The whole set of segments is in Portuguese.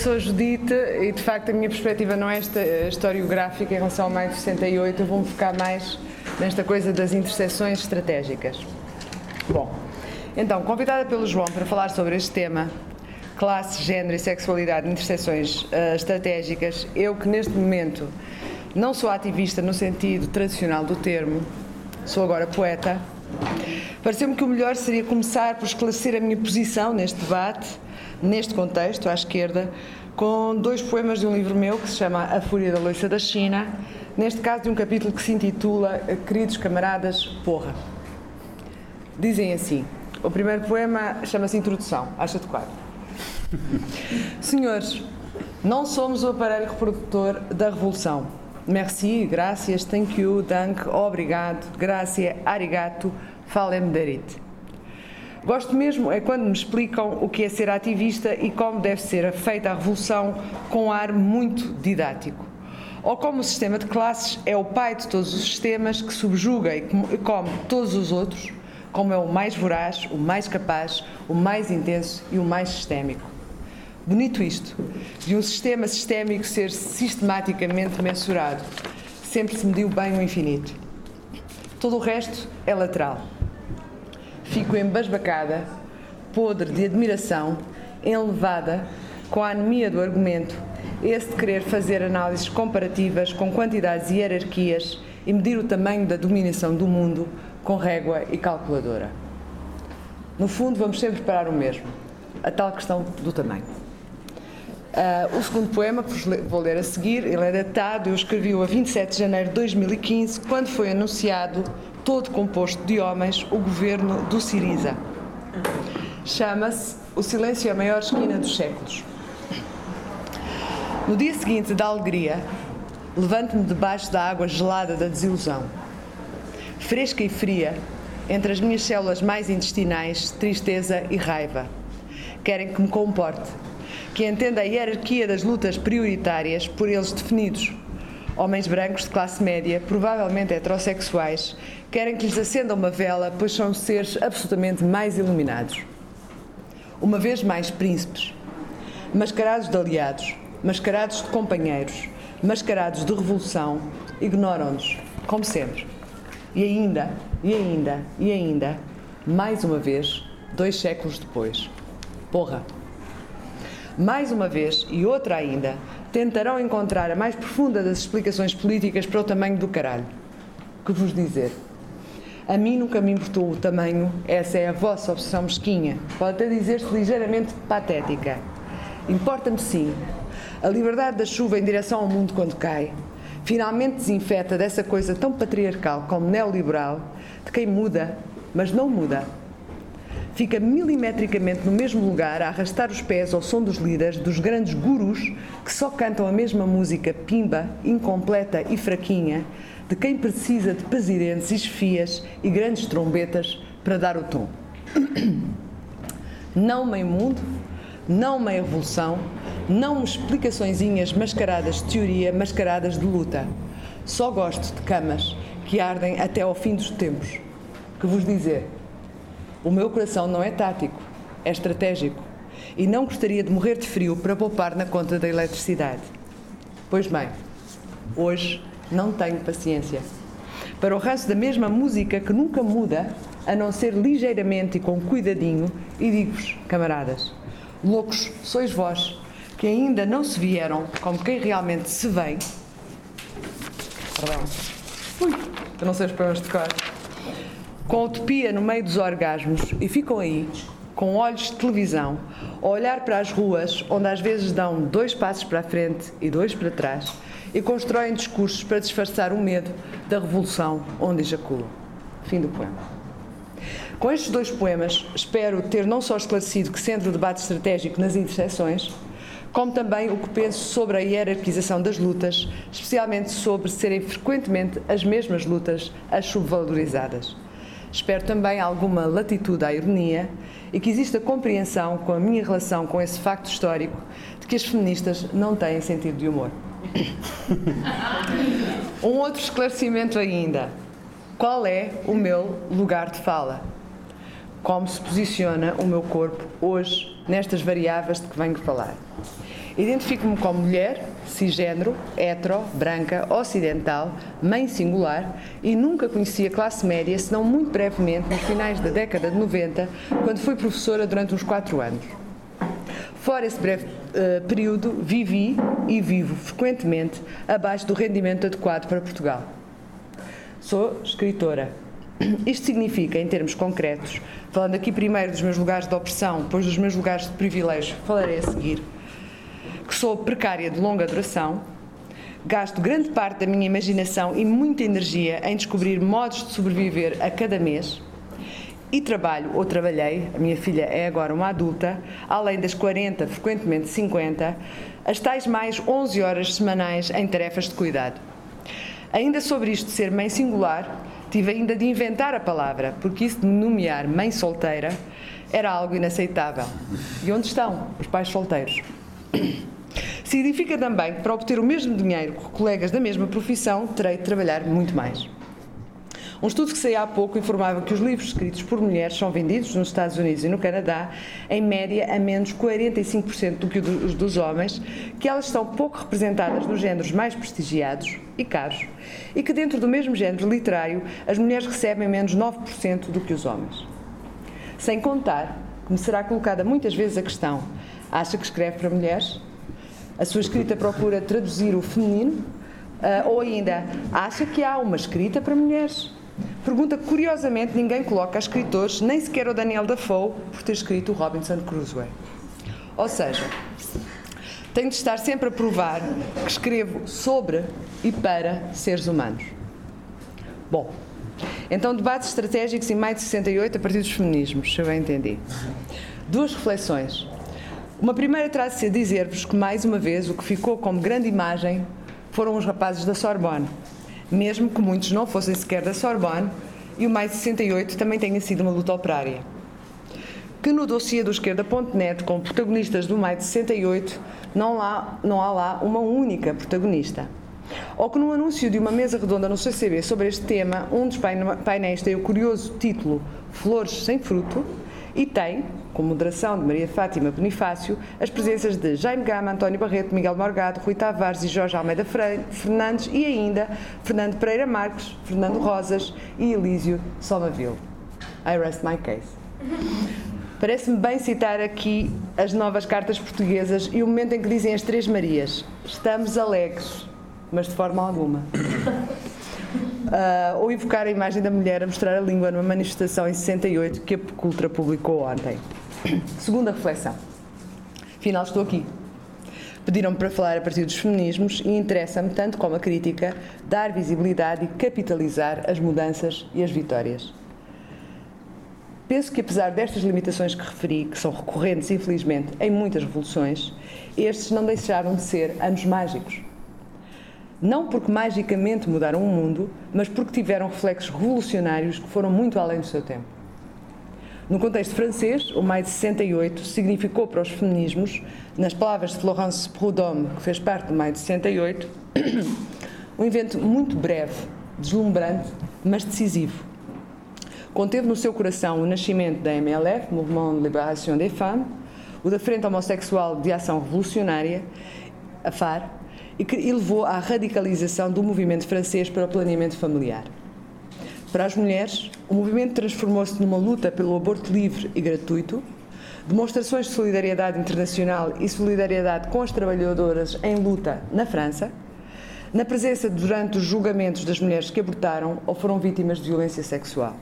sou Judite e de facto a minha perspectiva não é esta historiográfica em relação ao maio de 68, eu vou-me focar mais nesta coisa das interseções estratégicas. Bom, então, convidada pelo João para falar sobre este tema, classe, género e sexualidade, interseções uh, estratégicas, eu que neste momento não sou ativista no sentido tradicional do termo, sou agora poeta, pareceu-me que o melhor seria começar por esclarecer a minha posição neste debate, neste contexto, à esquerda, com dois poemas de um livro meu que se chama A Fúria da Loiça da China, neste caso de um capítulo que se intitula Queridos Camaradas, Porra. Dizem assim, o primeiro poema chama-se Introdução, acho adequado. Senhores, não somos o aparelho reprodutor da revolução. Merci, gracias, thank you, dank, obrigado, gracia, arigato, falem derit. Gosto mesmo é quando me explicam o que é ser ativista e como deve ser feita a revolução com um ar muito didático. Ou como o sistema de classes é o pai de todos os sistemas que subjuga e come todos os outros, como é o mais voraz, o mais capaz, o mais intenso e o mais sistémico. Bonito isto, de um sistema sistémico ser sistematicamente mensurado. Sempre se mediu bem o infinito. Todo o resto é lateral. Fico embasbacada, podre de admiração, enlevada com a anemia do argumento, esse de querer fazer análises comparativas com quantidades e hierarquias e medir o tamanho da dominação do mundo com régua e calculadora. No fundo, vamos sempre parar o mesmo, a tal questão do tamanho. Uh, o segundo poema, que vou ler a seguir, ele é datado, eu escrevi-o a 27 de janeiro de 2015, quando foi anunciado, todo composto de homens, o governo do Siriza. Chama-se O Silêncio é a Maior Esquina dos Séculos. No dia seguinte da alegria, levanto-me debaixo da água gelada da desilusão. Fresca e fria, entre as minhas células mais intestinais, tristeza e raiva. Querem que me comporte que entenda a hierarquia das lutas prioritárias por eles definidos. Homens brancos de classe média, provavelmente heterossexuais, querem que lhes acenda uma vela, pois são seres absolutamente mais iluminados. Uma vez mais príncipes, mascarados de aliados, mascarados de companheiros, mascarados de revolução, ignoram-nos, como sempre. E ainda, e ainda, e ainda, mais uma vez, dois séculos depois. Porra! mais uma vez e outra ainda, tentarão encontrar a mais profunda das explicações políticas para o tamanho do caralho. Que vos dizer? A mim nunca me importou o tamanho, essa é a vossa obsessão mesquinha, pode até dizer-se ligeiramente patética. Importa-me sim. A liberdade da chuva em direção ao mundo quando cai, finalmente desinfeta dessa coisa tão patriarcal como neoliberal, de quem muda, mas não muda fica milimetricamente no mesmo lugar a arrastar os pés ao som dos líderes, dos grandes gurus que só cantam a mesma música pimba, incompleta e fraquinha, de quem precisa de presidentes e chefias e grandes trombetas para dar o tom. Não meio mundo, não meia revolução, não explicaçõezinhas mascaradas de teoria, mascaradas de luta. Só gosto de camas que ardem até ao fim dos tempos. Que vos dizer, o meu coração não é tático, é estratégico. E não gostaria de morrer de frio para poupar na conta da eletricidade. Pois bem, hoje não tenho paciência. Para o ranço da mesma música que nunca muda, a não ser ligeiramente e com cuidadinho, e digo-vos, camaradas, loucos sois vós, que ainda não se vieram como quem realmente se vem. Perdão. Ui, eu não sei os poemas de cor com a utopia no meio dos orgasmos e ficam aí, com olhos de televisão, a olhar para as ruas onde às vezes dão dois passos para a frente e dois para trás e constroem discursos para disfarçar o medo da revolução onde ejaculam. Fim do poema. Com estes dois poemas, espero ter não só esclarecido que centro o debate estratégico nas interseções, como também o que penso sobre a hierarquização das lutas, especialmente sobre serem frequentemente as mesmas lutas as subvalorizadas. Espero também alguma latitude à ironia e que exista compreensão com a minha relação com esse facto histórico de que as feministas não têm sentido de humor. um outro esclarecimento ainda. Qual é o meu lugar de fala? Como se posiciona o meu corpo hoje nestas variáveis de que venho falar? Identifico-me como mulher, cisgênero, hetero, branca, ocidental, mãe singular e nunca conheci a classe média, senão muito brevemente, nos finais da década de 90, quando fui professora durante uns quatro anos. Fora esse breve uh, período, vivi e vivo frequentemente abaixo do rendimento adequado para Portugal. Sou escritora. Isto significa, em termos concretos, falando aqui primeiro dos meus lugares de opressão, depois dos meus lugares de privilégio, falarei a seguir, que sou precária de longa duração, gasto grande parte da minha imaginação e muita energia em descobrir modos de sobreviver a cada mês e trabalho ou trabalhei, a minha filha é agora uma adulta, além das 40, frequentemente 50, as tais mais 11 horas semanais em tarefas de cuidado. Ainda sobre isto de ser mãe singular, tive ainda de inventar a palavra, porque isso de nomear mãe solteira era algo inaceitável. E onde estão os pais solteiros? Significa também que para obter o mesmo dinheiro que colegas da mesma profissão, terei de trabalhar muito mais. Um estudo que saiu há pouco informava que os livros escritos por mulheres são vendidos nos Estados Unidos e no Canadá, em média, a menos 45% do que os dos homens, que elas estão pouco representadas nos géneros mais prestigiados e caros, e que dentro do mesmo género literário as mulheres recebem menos 9% do que os homens. Sem contar que me será colocada muitas vezes a questão: acha que escreve para mulheres? A sua escrita procura traduzir o feminino? Uh, ou ainda, acha que há uma escrita para mulheres? Pergunta que, curiosamente, ninguém coloca a escritores, nem sequer o Daniel Dafoe, por ter escrito o Robinson Crusoe. Ou seja, tenho de estar sempre a provar que escrevo sobre e para seres humanos. Bom, então debates estratégicos em maio de 68 a partir dos feminismos, se eu bem entendi. Duas reflexões. Uma primeira trata-se a dizer-vos que, mais uma vez, o que ficou como grande imagem foram os rapazes da Sorbonne, mesmo que muitos não fossem sequer da Sorbonne, e o Mais 68 também tenha sido uma luta operária. Que no dossiê do esquerda.net, com protagonistas do Mais 68, não há, não há lá uma única protagonista. Ou que no anúncio de uma mesa redonda no CCB sobre este tema, um dos painéis tem o curioso título Flores sem fruto e tem, com moderação de Maria Fátima Bonifácio, as presenças de Jaime Gama, António Barreto, Miguel Morgado, Rui Tavares e Jorge Almeida Fernandes e ainda Fernando Pereira Marques, Fernando Rosas e Elísio Somaville. I rest my case. Parece-me bem citar aqui as novas cartas portuguesas e o momento em que dizem as Três Marias: Estamos alegres, mas de forma alguma. Uh, ou evocar a imagem da mulher a mostrar a língua numa manifestação em 68 que a Cultura publicou ontem. Segunda reflexão. Afinal, estou aqui. Pediram-me para falar a partir dos feminismos e interessa-me, tanto como a crítica, dar visibilidade e capitalizar as mudanças e as vitórias. Penso que, apesar destas limitações que referi, que são recorrentes, infelizmente, em muitas revoluções, estes não deixaram de ser anos mágicos. Não porque magicamente mudaram o mundo, mas porque tiveram reflexos revolucionários que foram muito além do seu tempo. No contexto francês, o Maio de 68 significou para os feminismos, nas palavras de Florence Proudhomme, que fez parte do Maio de 68, um evento muito breve, deslumbrante, mas decisivo. Conteve no seu coração o nascimento da MLF, Mouvement de Libération des Femmes, o da Frente Homossexual de Ação Revolucionária, a FAR, e que levou à radicalização do movimento francês para o planeamento familiar. Para as mulheres, o movimento transformou-se numa luta pelo aborto livre e gratuito, demonstrações de solidariedade internacional e solidariedade com as trabalhadoras em luta na França, na presença durante os julgamentos das mulheres que abortaram ou foram vítimas de violência sexual.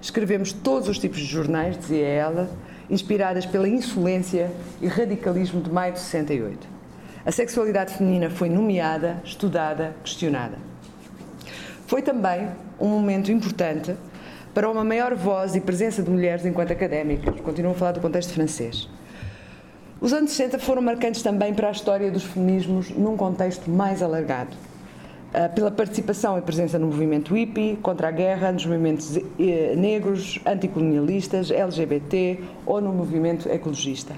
Escrevemos todos os tipos de jornais, dizia ela, inspiradas pela insolência e radicalismo de maio de 68. A sexualidade feminina foi nomeada, estudada, questionada. Foi também um momento importante para uma maior voz e presença de mulheres enquanto académicas. Continuo a falar do contexto francês. Os anos 60 foram marcantes também para a história dos feminismos num contexto mais alargado. Ah, pela participação e presença no movimento hippie, contra a guerra, nos movimentos eh, negros, anticolonialistas, LGBT ou no movimento ecologista.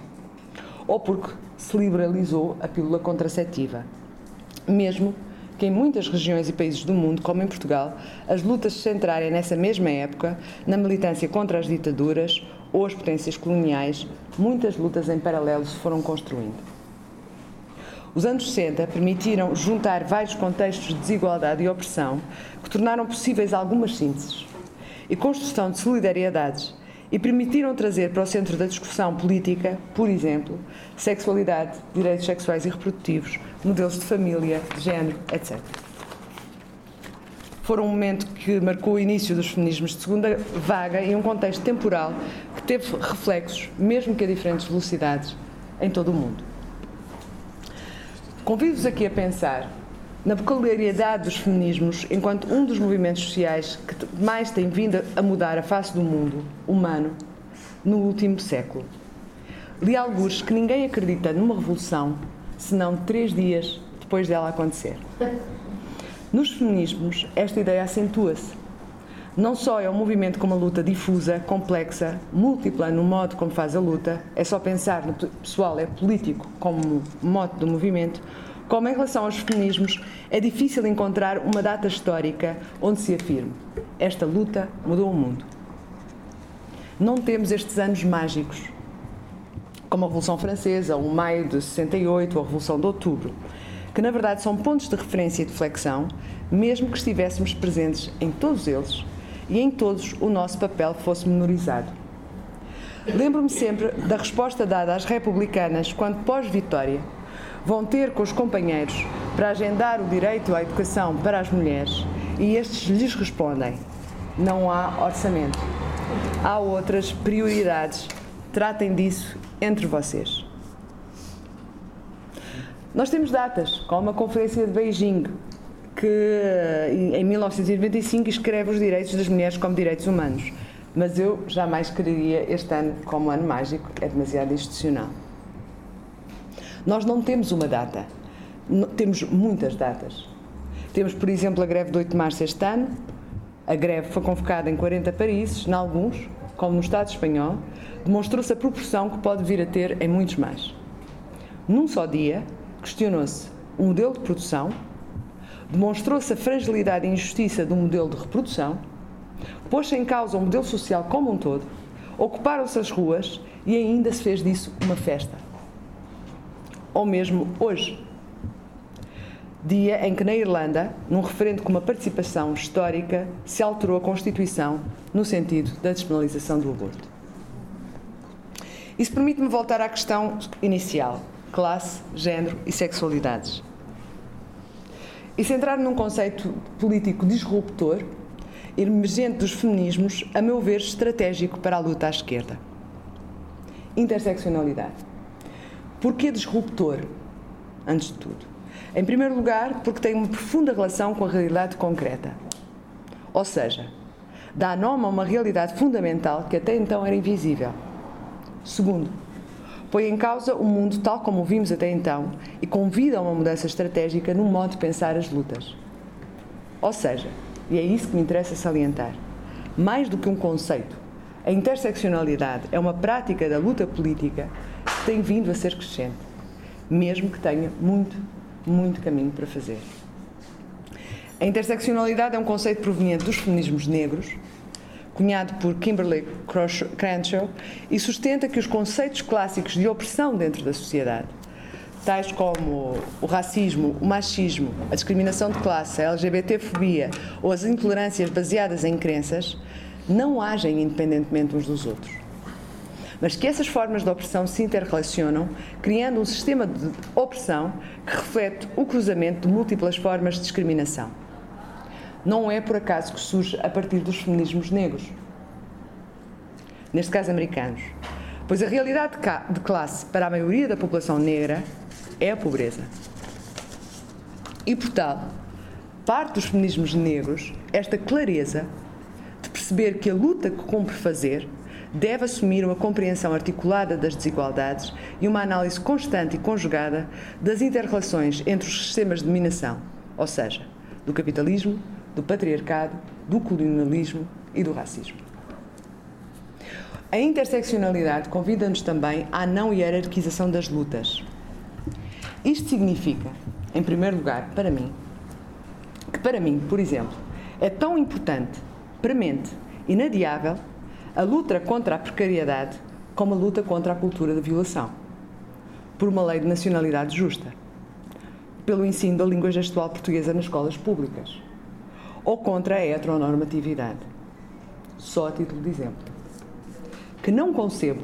Ou porque se liberalizou a pílula contraceptiva. Mesmo que em muitas regiões e países do mundo, como em Portugal, as lutas se centrarem nessa mesma época na militância contra as ditaduras ou as potências coloniais, muitas lutas em paralelo se foram construindo. Os anos 60 permitiram juntar vários contextos de desigualdade e opressão que tornaram possíveis algumas sínteses e construção de solidariedades e permitiram trazer para o centro da discussão política, por exemplo, sexualidade, direitos sexuais e reprodutivos, modelos de família, de género, etc. Foram um momento que marcou o início dos feminismos de segunda vaga e um contexto temporal que teve reflexos, mesmo que a diferentes velocidades, em todo o mundo. Convido-vos aqui a pensar na peculiaridade dos feminismos enquanto um dos movimentos sociais que mais tem vindo a mudar a face do mundo humano no último século. Li alguns que ninguém acredita numa revolução senão três dias depois dela acontecer. Nos feminismos, esta ideia acentua-se. Não só é um movimento com uma luta difusa, complexa, múltipla no modo como faz a luta, é só pensar no pessoal, é político como mote do movimento, como em relação aos feminismos, é difícil encontrar uma data histórica onde se afirme esta luta mudou o mundo. Não temos estes anos mágicos, como a Revolução Francesa, o Maio de 68 ou a Revolução de Outubro, que na verdade são pontos de referência e de flexão, mesmo que estivéssemos presentes em todos eles e em todos o nosso papel fosse menorizado. Lembro-me sempre da resposta dada às republicanas quando, pós-vitória, vão ter com os companheiros para agendar o direito à educação para as mulheres e estes lhes respondem: não há orçamento. Há outras prioridades. Tratem disso entre vocês. Nós temos datas, como a Conferência de Beijing, que em 1995 escreve os direitos das mulheres como direitos humanos. Mas eu jamais quereria este ano como ano mágico, é demasiado institucional. Nós não temos uma data, temos muitas datas. Temos, por exemplo, a greve de 8 de março este ano. A greve foi convocada em 40 países, em alguns, como no Estado espanhol, demonstrou-se a proporção que pode vir a ter em muitos mais. Num só dia, questionou-se o modelo de produção, demonstrou-se a fragilidade e injustiça do modelo de reprodução, pôs-se em causa o modelo social como um todo, ocuparam-se as ruas e ainda se fez disso uma festa. Ou mesmo hoje, dia em que na Irlanda, num referendo com uma participação histórica, se alterou a Constituição no sentido da despenalização do aborto. Isso permite-me voltar à questão inicial classe, género e sexualidades. E centrar num conceito político disruptor, emergente dos feminismos, a meu ver, estratégico para a luta à esquerda. Interseccionalidade. Porquê disruptor, antes de tudo? Em primeiro lugar, porque tem uma profunda relação com a realidade concreta. Ou seja, dá nome a uma realidade fundamental que até então era invisível. Segundo, põe em causa o mundo tal como o vimos até então e convida a uma mudança estratégica no modo de pensar as lutas. Ou seja, e é isso que me interessa salientar, mais do que um conceito, a interseccionalidade é uma prática da luta política tem vindo a ser crescente, mesmo que tenha muito, muito caminho para fazer. A interseccionalidade é um conceito proveniente dos feminismos negros, cunhado por Kimberly Crenshaw, e sustenta que os conceitos clássicos de opressão dentro da sociedade, tais como o racismo, o machismo, a discriminação de classe, a LGBTfobia ou as intolerâncias baseadas em crenças, não agem independentemente uns dos outros. Mas que essas formas de opressão se interrelacionam, criando um sistema de opressão que reflete o cruzamento de múltiplas formas de discriminação não é por acaso que surge a partir dos feminismos negros. Neste caso, americanos. Pois a realidade de classe para a maioria da população negra é a pobreza. E, por tal, parte dos feminismos negros esta clareza de perceber que a luta que cumpre fazer deve assumir uma compreensão articulada das desigualdades e uma análise constante e conjugada das interrelações entre os sistemas de dominação, ou seja, do capitalismo, do patriarcado, do colonialismo e do racismo. A interseccionalidade convida-nos também à não hierarquização das lutas. Isto significa, em primeiro lugar, para mim, que para mim, por exemplo, é tão importante, premente, inadiável a luta contra a precariedade como a luta contra a cultura da violação, por uma lei de nacionalidade justa. pelo ensino da língua gestual portuguesa nas escolas públicas, ou contra a heteronormatividade. Só a título de exemplo. Que não concebo,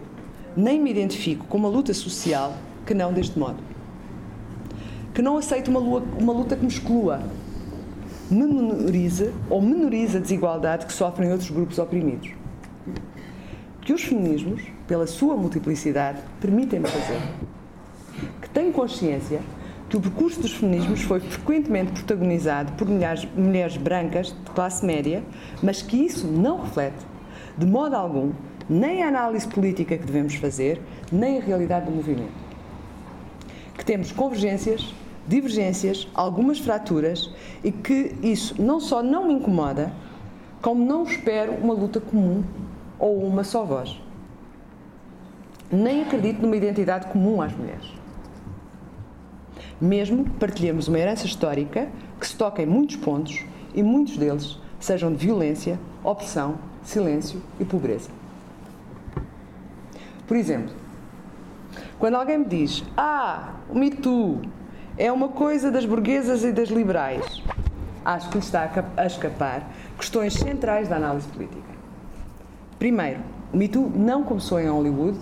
nem me identifico com uma luta social que não deste modo. Que não aceito uma, uma luta que me exclua, menorize ou menorize a desigualdade que sofrem outros grupos oprimidos. Que os feminismos, pela sua multiplicidade, permitem-me fazer. Que tenho consciência que o percurso dos feminismos foi frequentemente protagonizado por mulheres, mulheres brancas de classe média, mas que isso não reflete, de modo algum, nem a análise política que devemos fazer, nem a realidade do movimento. Que temos convergências, divergências, algumas fraturas e que isso não só não me incomoda, como não espero uma luta comum ou uma só voz. Nem acredito numa identidade comum às mulheres. Mesmo que partilhemos uma herança histórica que se toca em muitos pontos e muitos deles sejam de violência, opressão, silêncio e pobreza. Por exemplo, quando alguém me diz: Ah, o Me Too é uma coisa das burguesas e das liberais, acho que lhe está a escapar questões centrais da análise política. Primeiro, o Me Too não começou em Hollywood,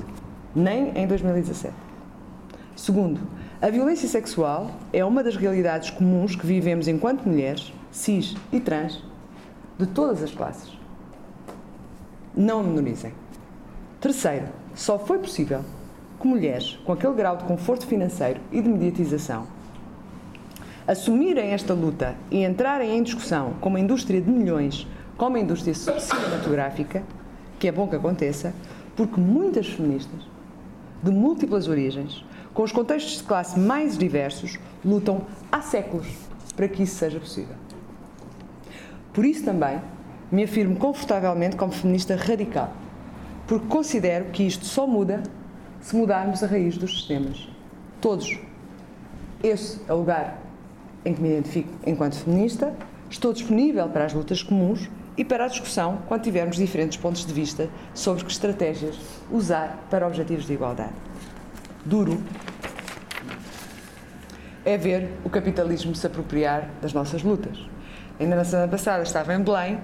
nem em 2017. Segundo, a violência sexual é uma das realidades comuns que vivemos enquanto mulheres, cis e trans, de todas as classes. Não a menorizem. Terceiro, só foi possível que mulheres com aquele grau de conforto financeiro e de mediatização assumirem esta luta e entrarem em discussão com uma indústria de milhões, como a indústria cinematográfica, que é bom que aconteça, porque muitas feministas, de múltiplas origens, com os contextos de classe mais diversos, lutam há séculos para que isso seja possível. Por isso também me afirmo confortavelmente como feminista radical, porque considero que isto só muda se mudarmos a raiz dos sistemas. Todos. Esse é o lugar em que me identifico enquanto feminista. Estou disponível para as lutas comuns e para a discussão quando tivermos diferentes pontos de vista sobre que estratégias usar para objetivos de igualdade. Duro é ver o capitalismo se apropriar das nossas lutas. Ainda na semana passada estava em Belém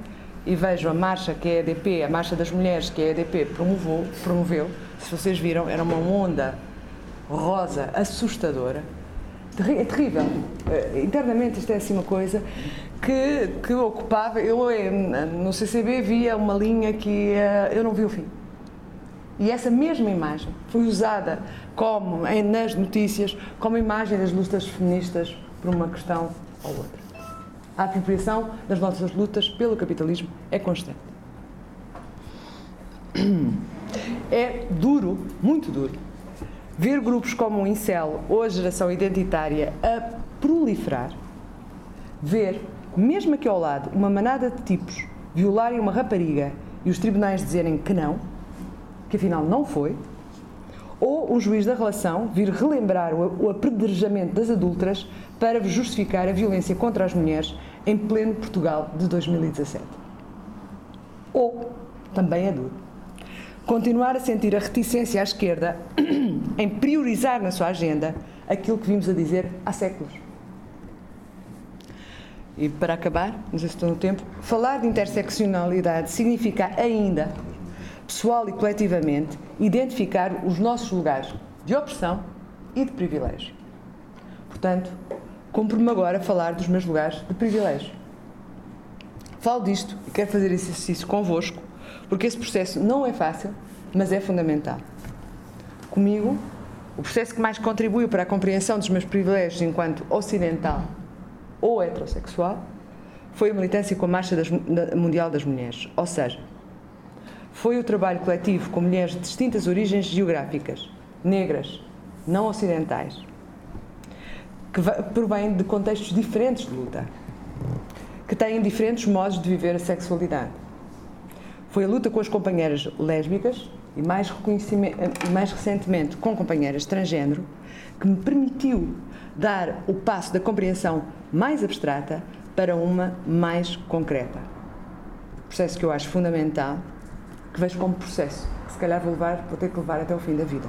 e vejo a marcha que a EDP, a Marcha das Mulheres que a EDP promoveu, promoveu se vocês viram, era uma onda rosa assustadora. É terrível. Eh, internamente isto é assim uma coisa que, que ocupava. Eu eh, no CCB via uma linha que eh, eu não vi o fim. E essa mesma imagem foi usada como nas notícias como imagem das lutas feministas por uma questão ou outra. A apropriação das nossas lutas pelo capitalismo é constante. É duro, muito duro, ver grupos como o Incel ou a geração identitária a proliferar, ver, mesmo aqui ao lado, uma manada de tipos violarem uma rapariga e os tribunais dizerem que não, que afinal não foi, ou um juiz da relação vir relembrar o apedrejamento das adultas para justificar a violência contra as mulheres em pleno Portugal de 2017. Ou, também é duro, continuar a sentir a reticência à esquerda em priorizar na sua agenda aquilo que vimos a dizer há séculos. E para acabar, não sei se estou no tempo, falar de interseccionalidade significa ainda, pessoal e coletivamente, identificar os nossos lugares de opressão e de privilégio. Portanto, cumpro-me agora falar dos meus lugares de privilégio. Falo disto e quero fazer esse exercício convosco, porque esse processo não é fácil, mas é fundamental. Comigo, o processo que mais contribuiu para a compreensão dos meus privilégios enquanto ocidental ou heterossexual foi a militância com a Marcha das, Mundial das Mulheres, ou seja, foi o trabalho coletivo com mulheres de distintas origens geográficas, negras, não ocidentais, que provém de contextos diferentes de luta, que têm diferentes modos de viver a sexualidade. Foi a luta com as companheiras lésbicas e mais, mais recentemente com companheiras transgênero que me permitiu dar o passo da compreensão mais abstrata para uma mais concreta. Processo que eu acho fundamental, que vejo como processo, que se calhar vou, levar, vou ter que levar até o fim da vida.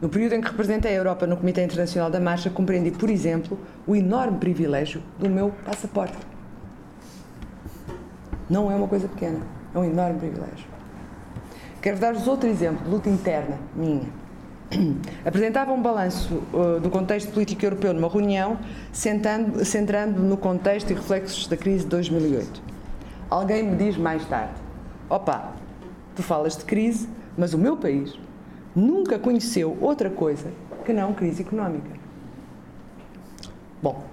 No período em que representei a Europa no Comitê Internacional da Marcha, compreendi, por exemplo, o enorme privilégio do meu passaporte. Não é uma coisa pequena, é um enorme privilégio. Quero dar-vos outro exemplo de luta interna minha. Apresentava um balanço uh, do contexto político europeu numa reunião, sentando, centrando no contexto e reflexos da crise de 2008. Alguém me diz mais tarde: opa, tu falas de crise, mas o meu país nunca conheceu outra coisa que não crise económica. Bom,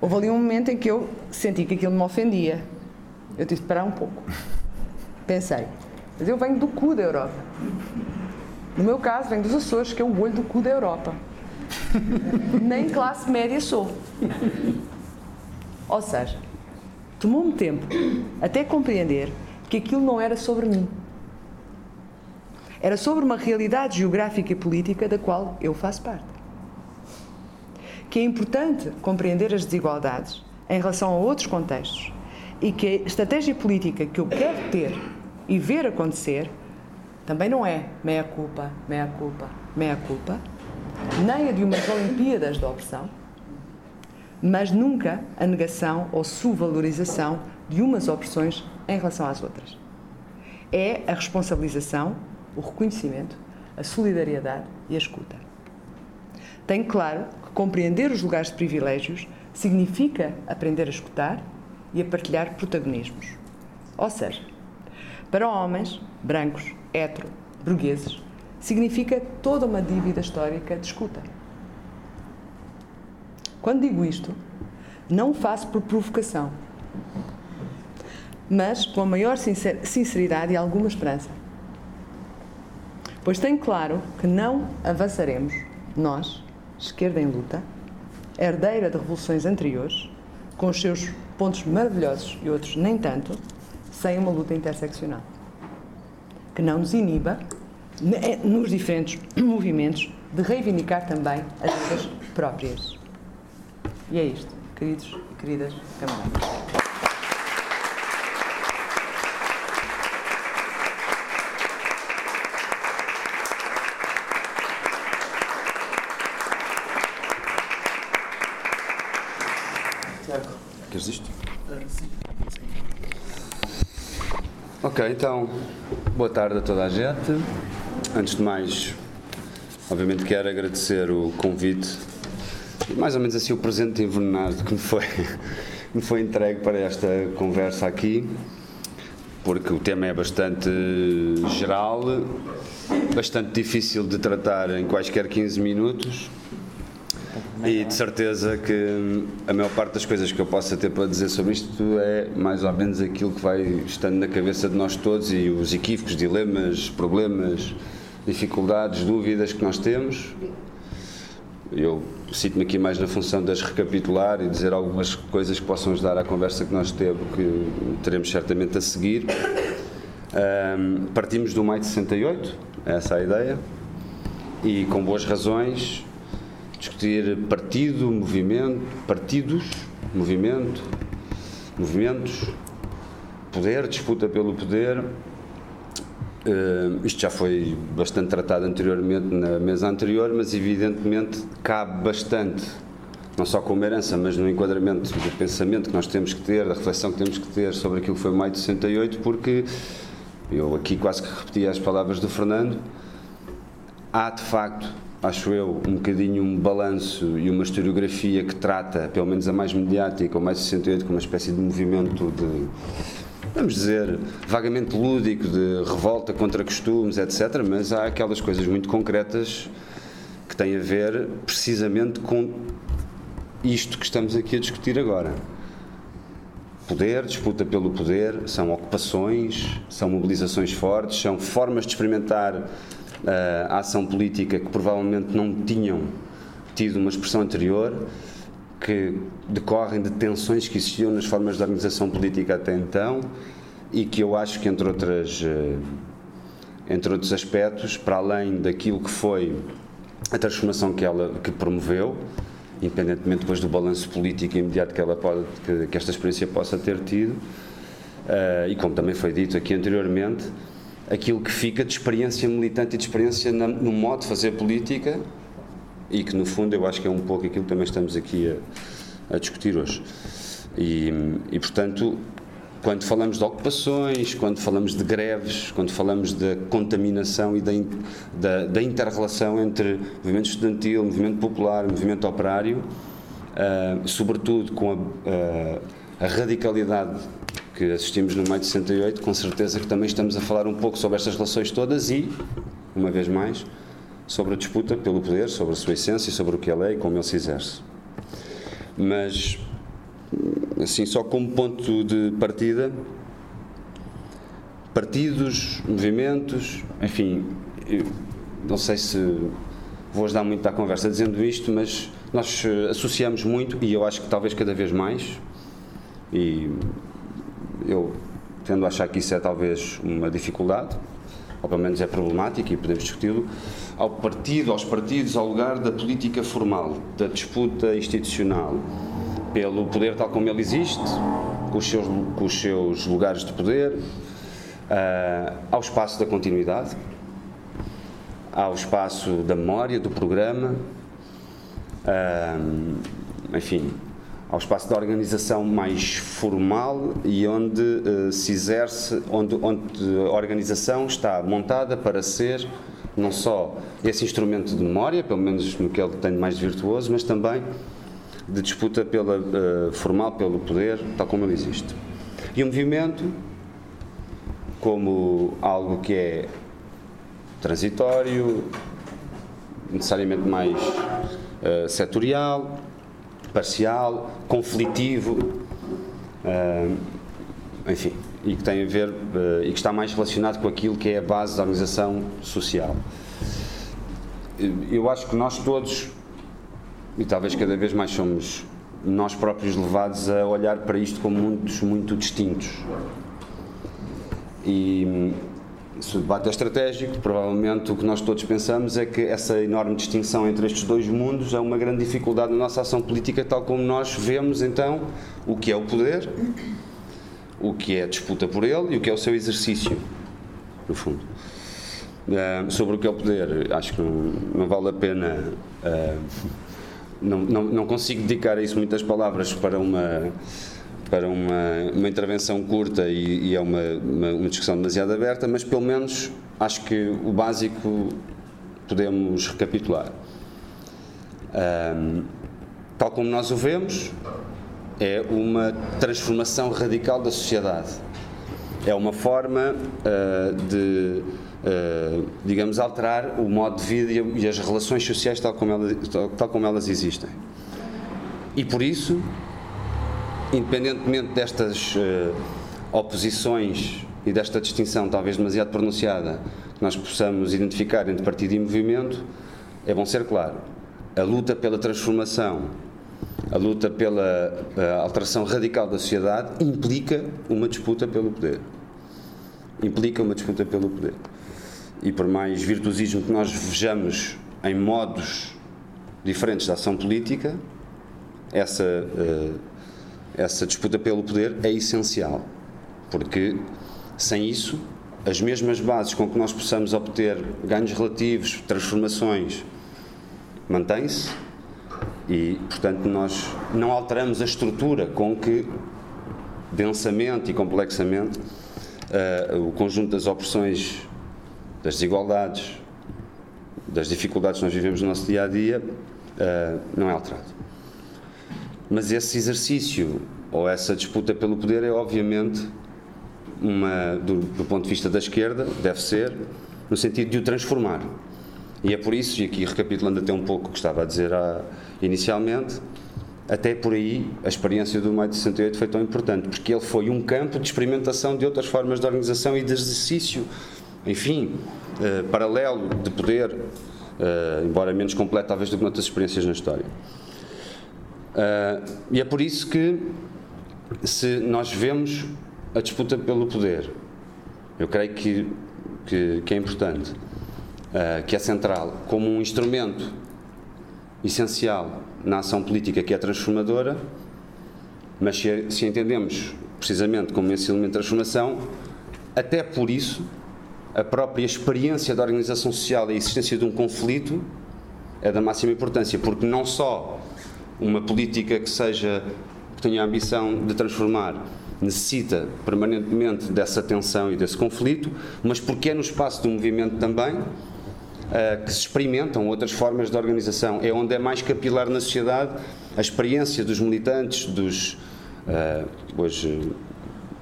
houve ali um momento em que eu senti que aquilo me ofendia. Eu tive de parar um pouco. Pensei, mas eu venho do cu da Europa. No meu caso, venho dos Açores, que é o olho do cu da Europa. Nem classe média sou. Ou seja, tomou-me tempo até compreender que aquilo não era sobre mim. Era sobre uma realidade geográfica e política da qual eu faço parte. Que é importante compreender as desigualdades em relação a outros contextos e que a estratégia política que eu quero ter e ver acontecer também não é meia culpa, meia culpa, meia culpa, nem a de umas Olimpíadas da opressão, mas nunca a negação ou subvalorização de umas opressões em relação às outras. É a responsabilização o reconhecimento, a solidariedade e a escuta. Tenho claro que compreender os lugares de privilégios significa aprender a escutar e a partilhar protagonismos. Ou seja, para homens, brancos, hetero, burgueses, significa toda uma dívida histórica de escuta. Quando digo isto, não faço por provocação, mas com a maior sinceridade e alguma esperança pois tenho claro que não avançaremos, nós, esquerda em luta, herdeira de revoluções anteriores, com os seus pontos maravilhosos e outros nem tanto, sem uma luta interseccional. Que não nos iniba, eh, nos diferentes movimentos, de reivindicar também as lutas próprias. E é isto, queridos e queridas camaradas. Queres isto? Sim. Ok, então, boa tarde a toda a gente. Antes de mais, obviamente quero agradecer o convite e mais ou menos assim o presente envenenado que me foi, me foi entregue para esta conversa aqui, porque o tema é bastante geral, bastante difícil de tratar em quaisquer 15 minutos e de certeza que a maior parte das coisas que eu possa ter para dizer sobre isto é mais ou menos aquilo que vai estando na cabeça de nós todos e os equívocos, dilemas, problemas, dificuldades, dúvidas que nós temos. Eu cito-me aqui mais na função de as recapitular e dizer algumas coisas que possam ajudar à conversa que nós temos, que teremos certamente a seguir. Um, partimos do maio de 68, essa é a ideia, e com boas razões discutir partido, movimento, partidos, movimento, movimentos, poder, disputa pelo poder. Uh, isto já foi bastante tratado anteriormente na mesa anterior, mas evidentemente cabe bastante, não só como herança, mas no enquadramento do pensamento que nós temos que ter, da reflexão que temos que ter sobre aquilo que foi maio de 68, porque eu aqui quase que repeti as palavras do Fernando, há de facto acho eu, um bocadinho um balanço e uma historiografia que trata, pelo menos a mais mediática, ou mais 68, como uma espécie de movimento de, vamos dizer, vagamente lúdico, de revolta contra costumes, etc. Mas há aquelas coisas muito concretas que têm a ver precisamente com isto que estamos aqui a discutir agora. Poder, disputa pelo poder, são ocupações, são mobilizações fortes, são formas de experimentar a ação política que provavelmente não tinham tido uma expressão anterior, que decorrem de tensões que existiam nas formas de organização política até então e que eu acho que, entre, outras, eh, entre outros aspectos, para além daquilo que foi a transformação que ela que promoveu, independentemente depois do balanço político imediato que, ela pode, que, que esta experiência possa ter tido, uh, e como também foi dito aqui anteriormente, aquilo que fica de experiência militante e de experiência no modo de fazer política e que, no fundo, eu acho que é um pouco aquilo que também estamos aqui a, a discutir hoje. E, e, portanto, quando falamos de ocupações, quando falamos de greves, quando falamos da contaminação e da, da, da inter-relação entre movimento estudantil, movimento popular, movimento operário, uh, sobretudo com a, uh, a, radicalidade que assistimos no maio de 68, com certeza que também estamos a falar um pouco sobre estas relações todas e, uma vez mais, sobre a disputa pelo poder, sobre a sua essência, sobre o que ele é e como ele se exerce. Mas assim, só como ponto de partida, partidos, movimentos, enfim, não sei se vou ajudar muito à conversa dizendo isto, mas nós eh, associamos muito, e eu acho que talvez cada vez mais, e eu tendo a achar que isso é talvez uma dificuldade, ou pelo menos é problemático e podemos discuti-lo, ao partido, aos partidos, ao lugar da política formal, da disputa institucional, pelo poder tal como ele existe, com os seus, com os seus lugares de poder, uh, ao espaço da continuidade, ao espaço da memória, do programa, uh, enfim, ao espaço da organização mais formal e onde uh, se exerce, onde, onde a organização está montada para ser não só esse instrumento de memória, pelo menos no que ele tem de mais virtuoso, mas também de disputa pela, uh, formal pelo poder, tal como ele existe. E o movimento, como algo que é transitório, necessariamente mais uh, setorial, parcial, conflitivo, uh, enfim, e que tem a ver uh, e que está mais relacionado com aquilo que é a base da organização social. Eu acho que nós todos e talvez cada vez mais somos nós próprios levados a olhar para isto como mundos muito distintos. E se o debate é estratégico, provavelmente o que nós todos pensamos é que essa enorme distinção entre estes dois mundos é uma grande dificuldade na nossa ação política, tal como nós vemos então o que é o poder, o que é a disputa por ele e o que é o seu exercício, no fundo. Uh, sobre o que é o poder, acho que não, não vale a pena. Uh, não, não, não consigo dedicar a isso muitas palavras para uma para uma, uma intervenção curta e, e é uma, uma, uma, discussão demasiado aberta, mas pelo menos acho que o básico podemos recapitular. Um, tal como nós o vemos, é uma transformação radical da sociedade. É uma forma uh, de uh, digamos, alterar o modo de vida e as relações sociais tal como, elas, tal como elas existem. E por isso, independentemente destas uh, oposições e desta distinção talvez demasiado pronunciada que nós possamos identificar entre partido e movimento, é bom ser claro, a luta pela transformação, a luta pela uh, alteração radical da sociedade implica uma disputa pelo poder. Implica uma disputa pelo poder e por mais virtuosismo que nós vejamos em modos diferentes da ação política, essa, uh, essa disputa pelo poder é essencial, porque sem isso, as mesmas bases com que nós possamos obter ganhos relativos, transformações, mantêm-se e, portanto, nós não alteramos a estrutura com que, densamente e complexamente, uh, o conjunto das opressões das desigualdades, das dificuldades que nós vivemos no nosso dia a dia, uh, não é alterado. Mas esse exercício ou essa disputa pelo poder é obviamente uma, do, do, ponto de vista da esquerda, deve ser no sentido de o transformar. E é por isso, e aqui recapitulando até um pouco o que estava a dizer a, inicialmente, até por aí a experiência do Maio de 68 foi tão importante, porque ele foi um campo de experimentação de outras formas de organização e de exercício enfim, uh, paralelo de poder, uh, embora menos completo talvez do que noutras experiências na história. Uh, e é por isso que, se nós vemos a disputa pelo poder, eu creio que, que, que é importante, que é central, como um instrumento essencial na ação política que é transformadora, mas se, se entendemos precisamente como esse elemento de transformação, até por isso a própria experiência da organização social e a existência de um conflito é da máxima importância, porque não só uma política que seja que tenha a ambição de transformar necessita permanentemente dessa tensão e desse conflito, mas porque é no espaço do movimento também uh, que se experimentam outras formas de organização. É onde é mais capilar na sociedade a experiência dos militantes, dos, uh, hoje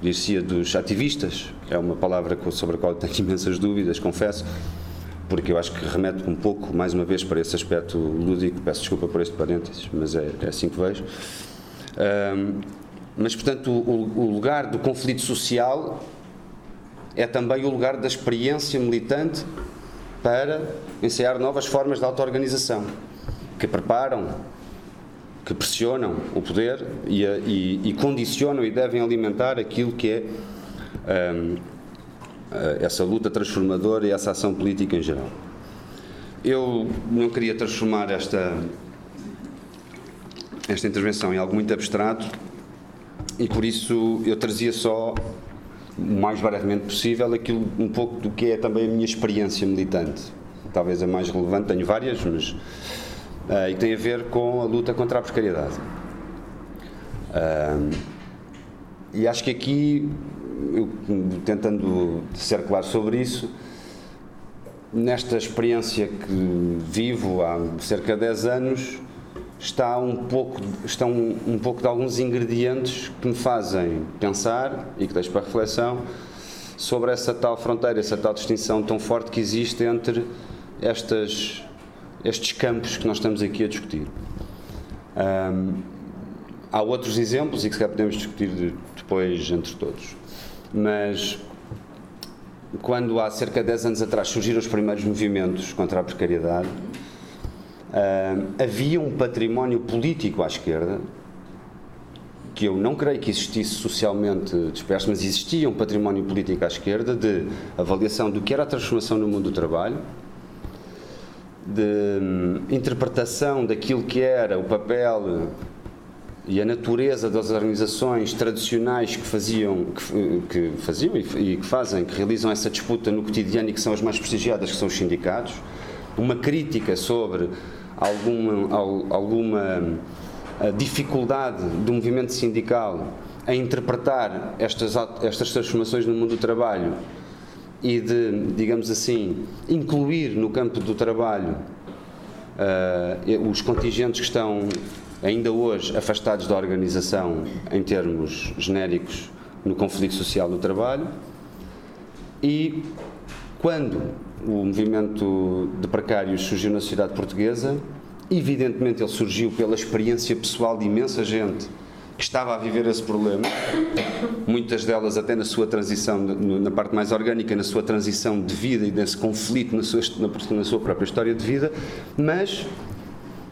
dir-se dos ativistas, é uma palavra sobre a qual tenho imensas dúvidas, confesso, porque eu acho que remete um pouco, mais uma vez, para esse aspecto lúdico, peço desculpa por este parênteses, mas é, é assim que vejo. Um, mas, portanto, o, o lugar do conflito social é também o lugar da experiência militante para ensaiar novas formas de auto-organização, que preparam, que pressionam o poder e, e, e, condicionam e devem alimentar aquilo que é um, essa luta transformadora e essa ação política em geral. Eu não queria transformar esta, esta intervenção em algo muito abstrato e por isso eu trazia só o mais brevemente possível aquilo um pouco do que é também a minha experiência militante. Talvez a mais relevante, tenho várias, mas uh, e tem a ver com a luta contra a precariedade. Uh, e acho que aqui, eu, tentando ser claro sobre isso, nesta experiência que vivo há cerca de 10 anos, está um pouco, estão um pouco de alguns ingredientes que me fazem pensar e que deixo para reflexão sobre essa tal fronteira, essa tal distinção tão forte que existe entre estas, estes campos que nós estamos aqui a discutir. Um, há outros exemplos e que se calhar podemos discutir depois entre todos, mas quando há cerca de 10 anos atrás surgiram os primeiros movimentos contra a precariedade, Uh, havia um património político à esquerda que eu não creio que existisse socialmente disperso, mas existia um património político à esquerda de avaliação do que era a transformação no mundo do trabalho, de um, interpretação daquilo que era o papel e a natureza das organizações tradicionais que faziam, que, que faziam e, e que fazem, que realizam essa disputa no cotidiano e que são as mais prestigiadas, que são os sindicatos, uma crítica sobre alguma, alguma dificuldade do movimento sindical em interpretar estas, estas transformações no mundo do trabalho e de, digamos assim, incluir no campo do trabalho uh, os contingentes que estão ainda hoje afastados da organização em termos genéricos no conflito social do trabalho. E quando o movimento de precários surgiu na sociedade portuguesa, evidentemente ele surgiu pela experiência pessoal de imensa gente que estava a viver esse problema, muitas delas até na sua transição, na parte mais orgânica, na sua transição de vida e nesse conflito na sua, na sua própria história de vida, mas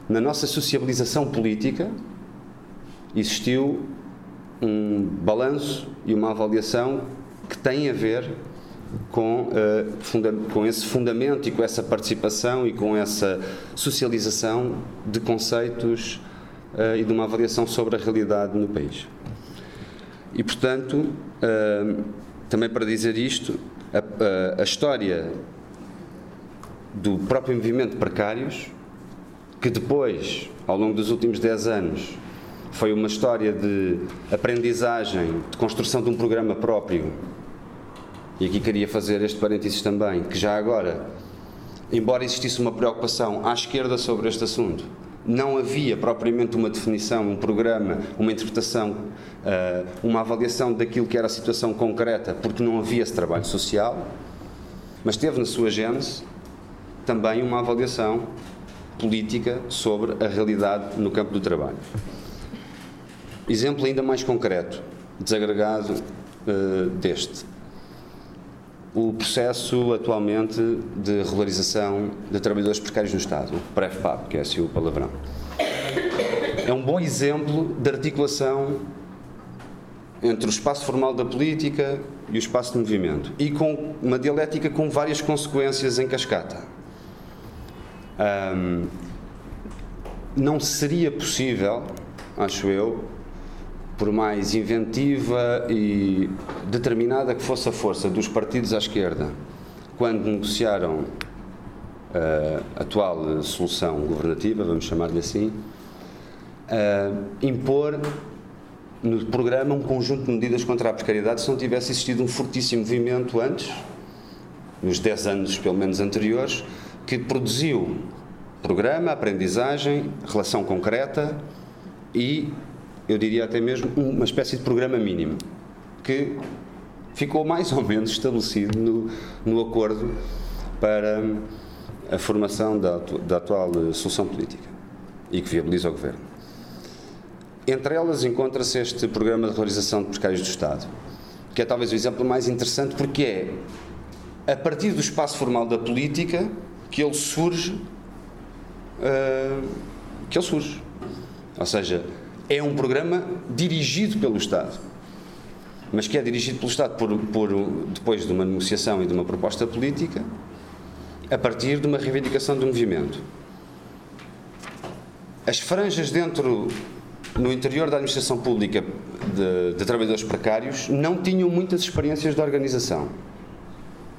na nossa sociabilização política existiu um balanço e uma avaliação que tem a ver com, uh, com esse fundamento e com essa participação e com essa socialização de conceitos uh, e de uma avaliação sobre a realidade no país. E, portanto, uh, também para dizer isto, a, a, história do próprio movimento precários, que depois, ao longo dos últimos 10 anos, foi uma história de aprendizagem, de construção de um programa próprio e aqui queria fazer este parênteses também, que já agora, embora existisse uma preocupação à esquerda sobre este assunto, não havia propriamente uma definição, um programa, uma interpretação, eh, uma avaliação daquilo que era a situação concreta, porque não havia esse trabalho social, mas teve na sua gênese também uma avaliação política sobre a realidade no campo do trabalho. Exemplo ainda mais concreto, desagregado uh, deste o processo atualmente de regularização de trabalhadores precários no Estado, o PREFPAP, que é assim o palavrão. É um bom exemplo de articulação entre o espaço formal da política e o espaço de movimento e com uma dialética com várias consequências em cascata. Um, não seria possível, acho eu, por mais inventiva e determinada que fosse a força dos partidos à esquerda, quando negociaram a atual solução governativa, vamos chamar-lhe assim, impor no programa um conjunto de medidas contra a precariedade se não tivesse existido um fortíssimo movimento antes, nos 10 anos pelo menos anteriores, que produziu programa, aprendizagem, relação concreta e, eu diria até mesmo, uma espécie de programa mínimo, que ficou mais ou menos estabelecido no, no acordo para a formação da, da atual solução política e que viabiliza o governo. Entre elas encontra-se este programa de realização de precários do Estado, que é talvez o exemplo mais interessante porque é a partir do espaço formal da política que ele surge uh, que ele surge. Ou seja, é um programa dirigido pelo Estado, mas que é dirigido pelo Estado por, por, depois de uma negociação e de uma proposta política, a partir de uma reivindicação do movimento. As franjas dentro, no interior da administração pública de, de trabalhadores precários, não tinham muitas experiências de organização.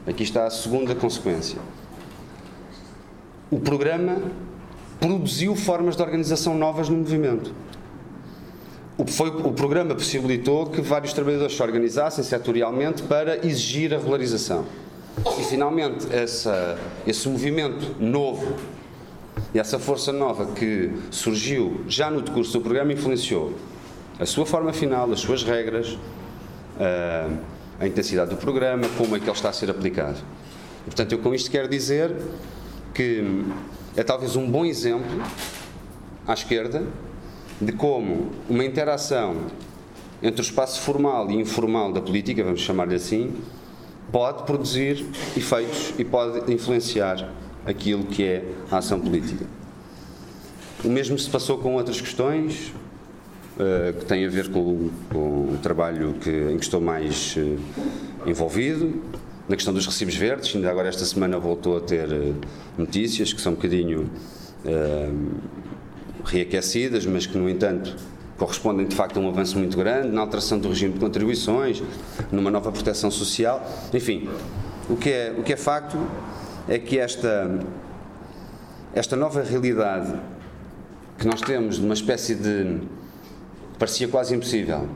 Aqui está a segunda consequência. O programa produziu formas de organização novas no movimento. O, foi, o programa possibilitou que vários trabalhadores se organizassem setorialmente para exigir a regularização. E finalmente essa, esse movimento novo e essa força nova que surgiu já no decurso do programa influenciou a sua forma final, as suas regras, a, a intensidade do programa, como é que ele está a ser aplicado. portanto, eu com isto quero dizer que é talvez um bom exemplo à esquerda de como uma interação entre o espaço formal e informal da política, vamos chamar-lhe assim, pode produzir efeitos e pode influenciar aquilo que é a ação política. O mesmo se passou com outras questões uh, que têm a ver com, com o trabalho que, em que estou mais uh, envolvido, na questão dos recibos verdes, ainda agora esta semana voltou a ter eh, notícias que são um bocadinho uh, reaquecidas, mas que, no entanto, correspondem de facto a um avanço muito grande na alteração do regime de contribuições, numa nova proteção social. Enfim, o que é, o que é facto é que esta, esta nova realidade que nós temos de uma espécie de. parecia quase impossível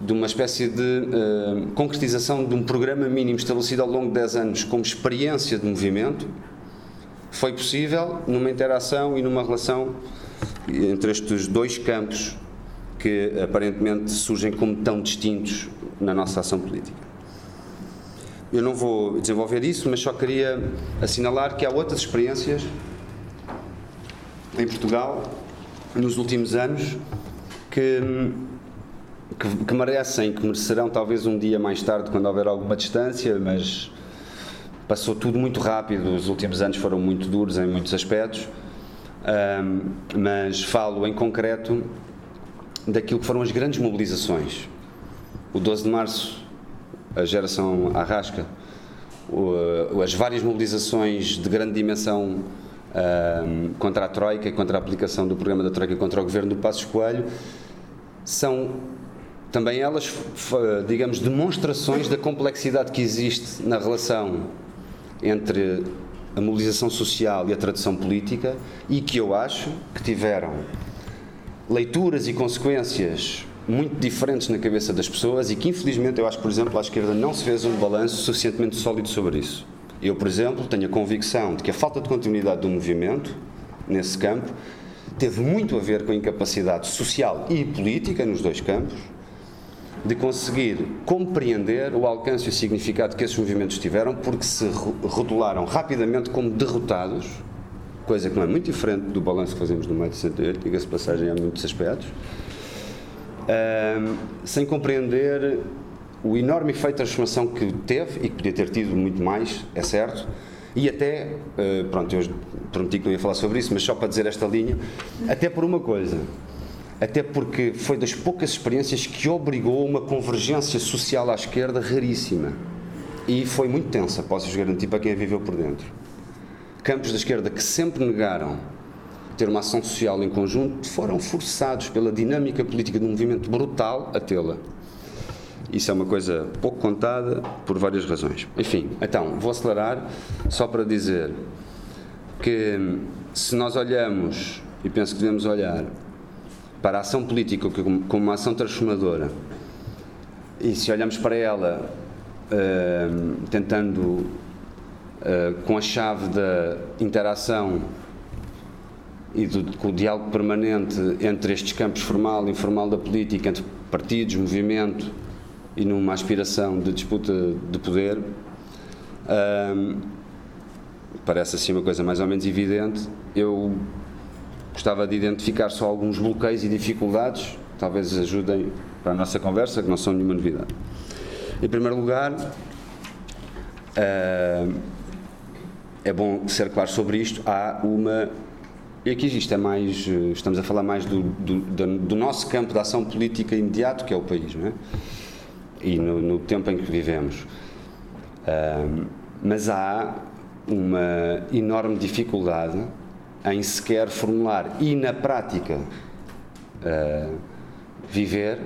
de uma espécie de uh, concretização de um programa mínimo estabelecido ao longo de 10 anos como experiência de movimento, foi possível numa interação e numa relação entre estes dois campos que aparentemente surgem como tão distintos na nossa ação política. Eu não vou desenvolver isso, mas só queria assinalar que há outras experiências em Portugal nos últimos anos que que, que, merecem, que merecerão talvez um dia mais tarde, quando houver alguma distância, mas passou tudo muito rápido, os últimos anos foram muito duros em muitos aspectos, um, mas falo em concreto daquilo que foram as grandes mobilizações. O 12 de março, a geração Arrasca, as várias mobilizações de grande dimensão um, contra a Troika, contra a aplicação do programa da Troika contra o governo do Passos Coelho, são também elas, digamos, demonstrações da complexidade que existe na relação entre a mobilização social e a tradição política e que eu acho que tiveram leituras e consequências muito diferentes na cabeça das pessoas e que infelizmente eu acho, por exemplo, à esquerda não se fez um balanço suficientemente sólido sobre isso. Eu, por exemplo, tenho a convicção de que a falta de continuidade do movimento nesse campo teve muito a ver com a incapacidade social e política nos dois campos de conseguir compreender o alcance e o significado que esses movimentos tiveram, porque se rotularam rapidamente como derrotados, coisa que não é muito diferente do balanço que fazemos no meio de 68, diga-se passagem há muitos aspectos, um, sem compreender o enorme efeito de transformação que teve e que podia ter tido muito mais, é certo, e até, uh, pronto, eu prometi que não ia falar sobre isso, mas só para dizer esta linha, até por uma coisa, até porque foi das poucas experiências que obrigou uma convergência social à esquerda raríssima. E foi muito tensa, posso-vos garantir para quem a viveu por dentro. Campos da esquerda que sempre negaram ter uma ação social em conjunto foram forçados pela dinâmica política de um movimento brutal a tê-la. Isso é uma coisa pouco contada por várias razões. Enfim, então, vou acelerar só para dizer que se nós olhamos, e penso que devemos olhar, para a ação política como uma ação transformadora, e se olhamos para ela uh, tentando, uh, com a chave da interação e do, o diálogo permanente entre estes campos formal e informal da política, entre partidos, movimento e numa aspiração de disputa de poder, um, parece assim uma coisa mais ou menos evidente. Eu gostava de identificar só alguns bloqueios e dificuldades, talvez ajudem para a nossa conversa, que não são nenhuma novidade. Em primeiro lugar, uh, é bom ser claro sobre isto, há uma e aqui isto é mais, eh, estamos a falar mais do, do, do, nosso campo de ação política imediato, que é o país, não é? E no, no tempo em que vivemos. Uh, mas há uma enorme dificuldade em sequer formular e na prática uh, viver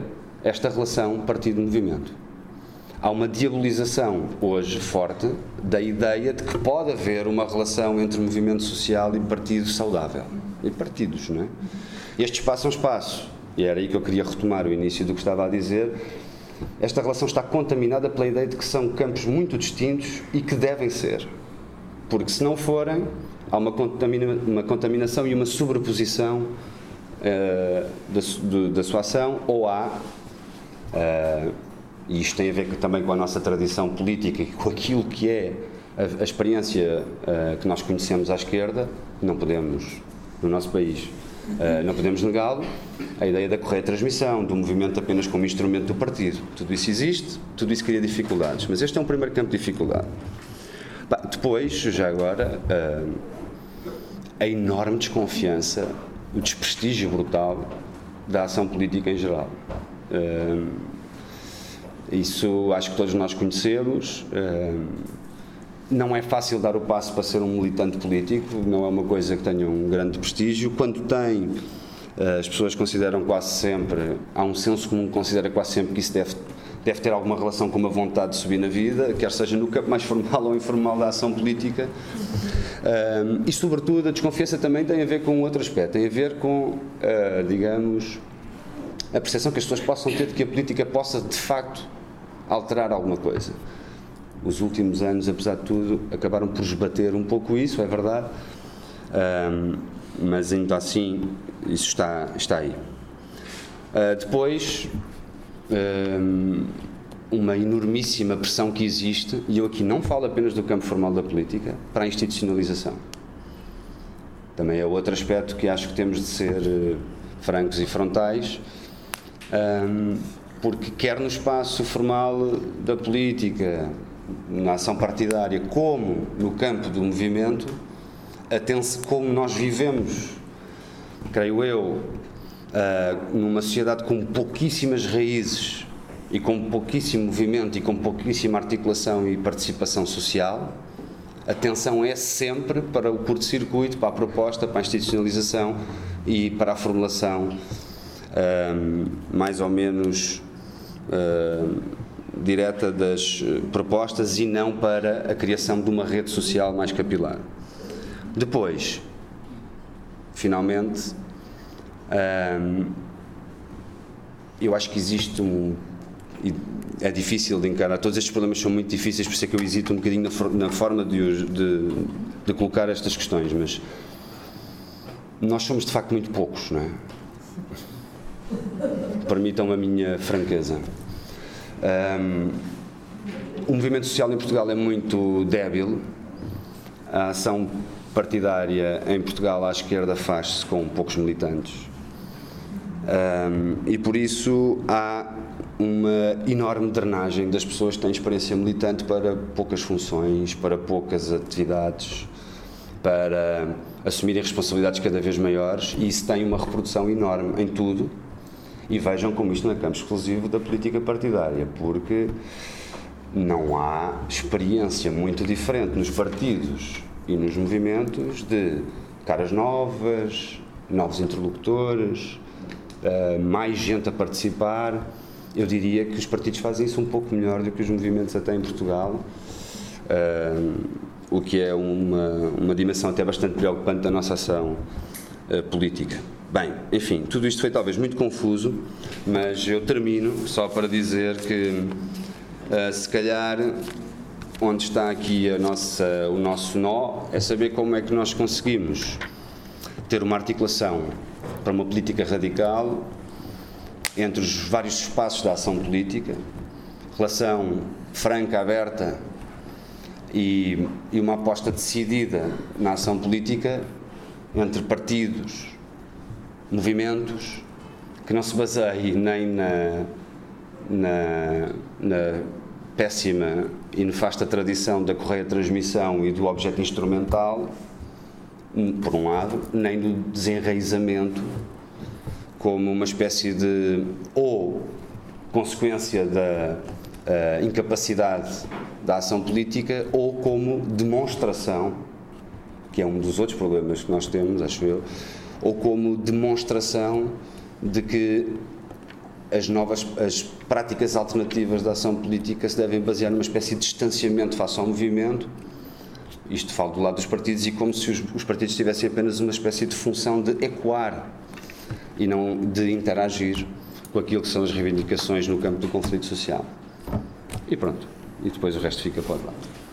esta relação partido-movimento há uma diabolização hoje forte da ideia de que pode haver uma relação entre movimento social e partido saudável. E partidos, não é? Este espaço é um espaço, e era aí que eu queria retomar o início do que estava a dizer. Esta relação está contaminada pela ideia de que são campos muito distintos e que devem ser. Porque se não forem, há uma, contamina uma contaminação e uma sobreposição uh, da, da, sua ação, ou há. Uh, e isto tem a ver também com a nossa tradição política e com aquilo que é a, a experiência uh, que nós conhecemos à esquerda, não podemos, no nosso país, uh, não podemos negá-lo, a ideia da correta transmissão, do movimento apenas como instrumento do partido. Tudo isso existe, tudo isso cria dificuldades, mas este é um primeiro campo de dificuldade. Depois, já agora, uh, a enorme desconfiança, o desprestígio brutal da ação política em geral. Uh, isso acho que todos nós conhecemos. Eh, não é fácil dar o passo para ser um militante político, não é uma coisa que tenha um grande prestígio. Quando tem, as pessoas consideram quase sempre, há um senso comum que considera quase sempre que isso deve, deve ter alguma relação com uma vontade de subir na vida, quer seja no campo mais formal ou informal da ação política. Eh, e, sobretudo, a desconfiança também tem a ver com outro aspecto, tem a ver com, digamos, a percepção que as pessoas possam ter de que a política possa, de facto, alterar alguma coisa. Os últimos anos, apesar de tudo, acabaram por esbater um pouco isso, é verdade, um, mas ainda assim isso está, está aí. Uh, depois, um, uma enormíssima pressão que existe, e eu aqui não falo apenas do campo formal da política, para a institucionalização. Também é outro aspecto que acho que temos de ser uh, francos e frontais. Um, porque quer no espaço formal da política, na ação partidária, como no campo do movimento, como nós vivemos, creio eu, uh, numa sociedade com pouquíssimas raízes e com pouquíssimo movimento e com pouquíssima articulação e participação social, a atenção é sempre para o curto-circuito, para a proposta, para a institucionalização e para a formulação ah, mais ou menos uh, direta das eh, propostas e não para a criação de uma rede social mais capilar. Depois, finalmente, um, eu acho que existe um. É difícil de encarar, todos estes problemas são muito difíceis, por isso é que eu hesito um bocadinho na, na forma de, de, de colocar estas questões, mas nós somos de facto muito poucos, não é? Permitam a minha franqueza. Um, o movimento social em Portugal é muito débil. A ação partidária em Portugal à esquerda faz-se com poucos militantes. Um, e por isso há uma enorme drenagem das pessoas que têm experiência militante para poucas funções, para poucas atividades, para assumirem responsabilidades cada vez maiores, e isso tem uma reprodução enorme em tudo. E vejam como isto não é campo exclusivo da política partidária, porque não há experiência muito diferente nos partidos e nos movimentos de caras novas, novos interlocutores, eh, mais gente a participar eu diria que os partidos fazem isso um pouco melhor do que os movimentos até em Portugal, uh, o que é uma, uma dimensão até bastante preocupante da nossa ação uh, política. Bem, enfim, tudo isto foi talvez muito confuso, mas eu termino só para dizer que se calhar onde está aqui a nossa, o nosso nó é saber como é que nós conseguimos ter uma articulação para uma política radical entre os vários espaços da ação política, relação franca, aberta e, e uma aposta decidida na ação política entre partidos, movimentos, que não se baseie nem na, na, na péssima e nefasta tradição da correia de transmissão e do objeto instrumental, por um lado, nem do desenraizamento como uma espécie de ou consequência da uh, incapacidade da ação política ou como demonstração, que é um dos outros problemas que nós temos, acho eu, ou como demonstração de que as novas as práticas alternativas da ação política se devem basear numa espécie de distanciamento face ao movimento. Isto falo do lado dos partidos e como se os, os partidos tivessem apenas uma espécie de função de ecoar e não de interagir com aquilo que são as reivindicações no campo do conflito social. E pronto. E depois o resto fica para o lado.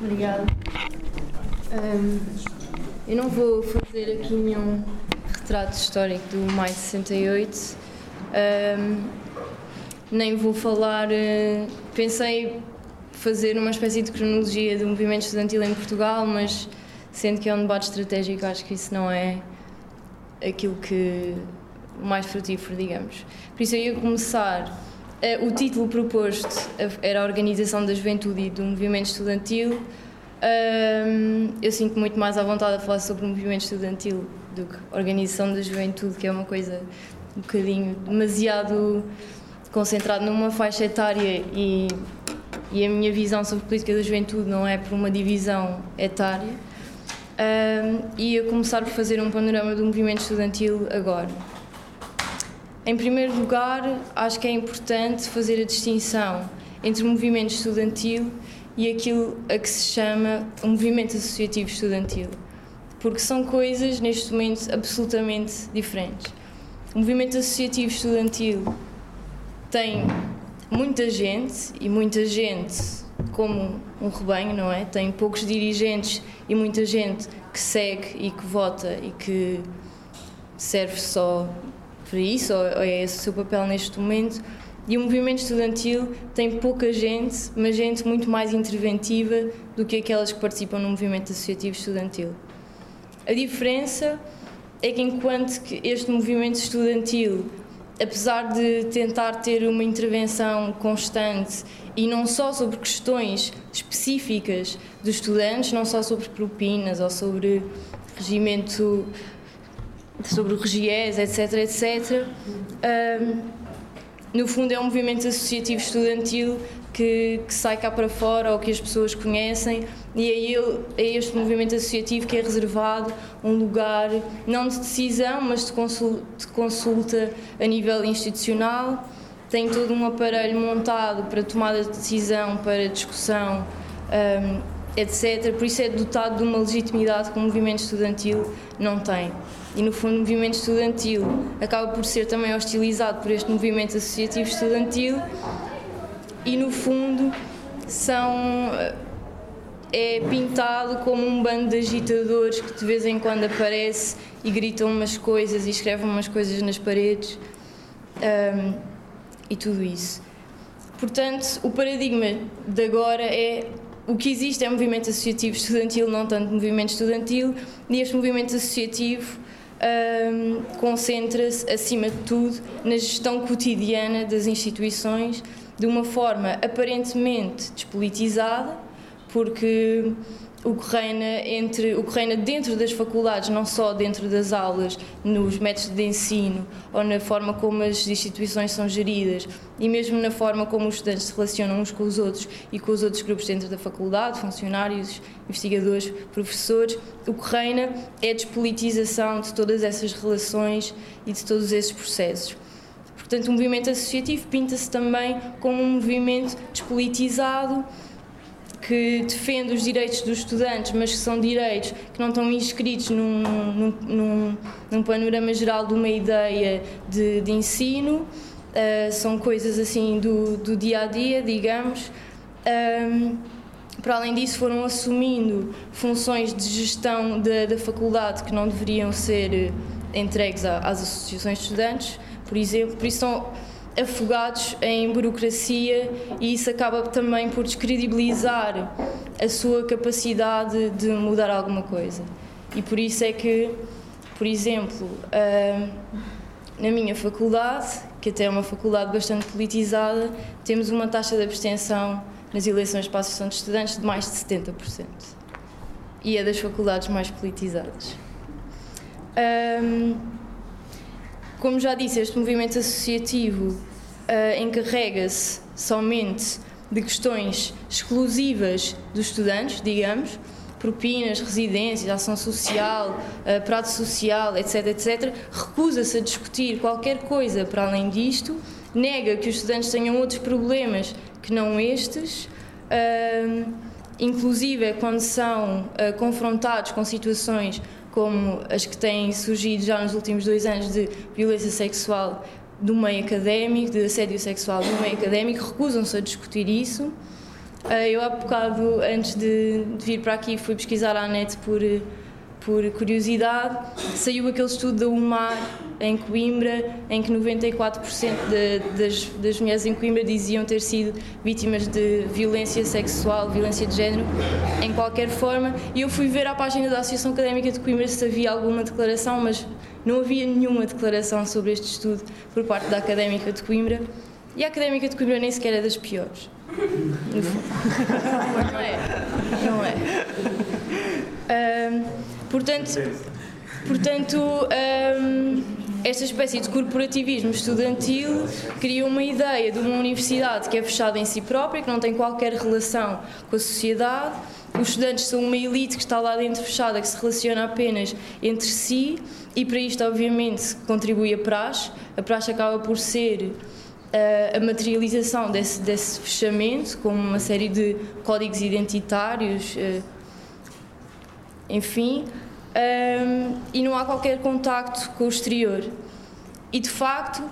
Obrigada. Um, eu não vou fazer aqui nenhum retrato histórico do Maio 68, um, nem vou falar. Uh, pensei fazer uma espécie de cronologia do movimento estudantil em Portugal, mas sendo que é um debate estratégico, acho que isso não é aquilo que mais frutífero, digamos. Por isso eu ia começar. Uh, o título proposto era a Organização da Juventude e do Movimento Estudantil. Eu sinto muito mais à vontade a falar sobre o movimento estudantil do que a Organização da Juventude, que é uma coisa um bocadinho demasiado concentrada numa faixa etária e e a minha visão sobre política da juventude não é por uma divisão etária. Um, e a começar por fazer um panorama do movimento estudantil agora. Em primeiro lugar, acho que é importante fazer a distinção entre o movimento estudantil e aquilo a que se chama o movimento associativo estudantil, porque são coisas, neste momento, absolutamente diferentes. O movimento associativo estudantil tem muita gente e muita gente como um rebanho, não é? Tem poucos dirigentes e muita gente que segue e que vota e que serve só para isso, ou é esse o seu papel neste momento. E o movimento estudantil tem pouca gente, mas gente muito mais interventiva do que aquelas que participam no movimento associativo estudantil. A diferença é que enquanto que este movimento estudantil apesar de tentar ter uma intervenção constante e não só sobre questões específicas dos estudantes, não só sobre propinas ou sobre regimento, sobre regiés, etc, etc, um, no fundo é um movimento associativo estudantil que, que, sai cá para fora ou que as pessoas conhecem e ele, é este movimento associativo que é reservado um lugar não de decisão mas de consulta, de consulta a nível institucional tem todo um aparelho montado para tomada de decisão, para discussão, um, etc. Por isso é dotado de uma legitimidade que o movimento estudantil não tem. E no fundo, o movimento estudantil acaba por ser também hostilizado por este movimento associativo estudantil e no fundo são é pintado como um bando de agitadores que de vez em quando aparece e gritam umas coisas e escrevem umas coisas nas paredes um, e tudo isso. Portanto, o paradigma de agora é o que existe é movimento associativo estudantil, não tanto movimento estudantil, e este movimento associativo um, concentra-se, acima de tudo, na gestão cotidiana das instituições de uma forma aparentemente despolitizada, porque o que reina entre o que reina dentro das faculdades, não só dentro das aulas, nos métodos de ensino ou na forma como as instituições são geridas e mesmo na forma como os estudantes se relacionam uns com os outros e com os outros grupos dentro da faculdade, funcionários, investigadores, professores, o que reina é a despolitização de todas essas relações e de todos esses processos. Portanto, o movimento associativo pinta-se também como um movimento despolitizado que defende os direitos dos estudantes, mas que são direitos que não estão inscritos num, num, num, num panorama geral de uma ideia de, de ensino, uh, são coisas assim do, do, dia a dia, digamos. Um, para além disso, foram assumindo funções de gestão da, da faculdade que não deveriam ser entregues às associações de estudantes, por exemplo, por isso são afogados em burocracia e isso acaba também por descredibilizar a sua capacidade de mudar alguma coisa. E por isso é que, por exemplo, na minha faculdade, que até é uma faculdade bastante politizada, temos uma taxa de abstenção nas eleições para a Associação de Estudantes de mais de 70%. E é das faculdades mais politizadas. Um, como já disse, este movimento associativo uh, encarrega-se somente de questões exclusivas dos estudantes, digamos, propinas, residências, ação social, uh, prato social, etc, etc, recusa-se a discutir qualquer coisa para além disto, nega que os estudantes tenham outros problemas que não estes, uh, inclusive quando são uh, confrontados com situações como as que têm surgido já nos últimos dois anos de violência sexual do meio académico, de assédio sexual do meio académico, recusam-se a discutir isso. Ah, eu há bocado, antes de, de, vir para aqui, fui pesquisar à net por, por curiosidade. Saiu aquele estudo da UMAR em Coimbra, em que 94% de, das, das mulheres em Coimbra diziam ter sido vítimas de violência sexual, violência de género, em qualquer forma. E eu fui ver à página da Associação Académica de Coimbra se havia alguma declaração, mas não havia nenhuma declaração sobre este estudo por parte da Académica de Coimbra. E a Académica de Coimbra nem sequer é das piores. Não é? Não é. Um, portanto, portanto um, esta espécie de corporativismo estudantil cria uma ideia de uma universidade que é fechada em si própria, que não tem qualquer relação com a sociedade. Os estudantes são uma elite que está lá dentro fechada, que se relaciona apenas entre si, e para isto, obviamente, contribui a praxe. A praxe acaba por ser uh, a materialização desse, desse fechamento, com uma série de códigos identitários, uh, enfim um, e não há qualquer contacto com o exterior. E de facto,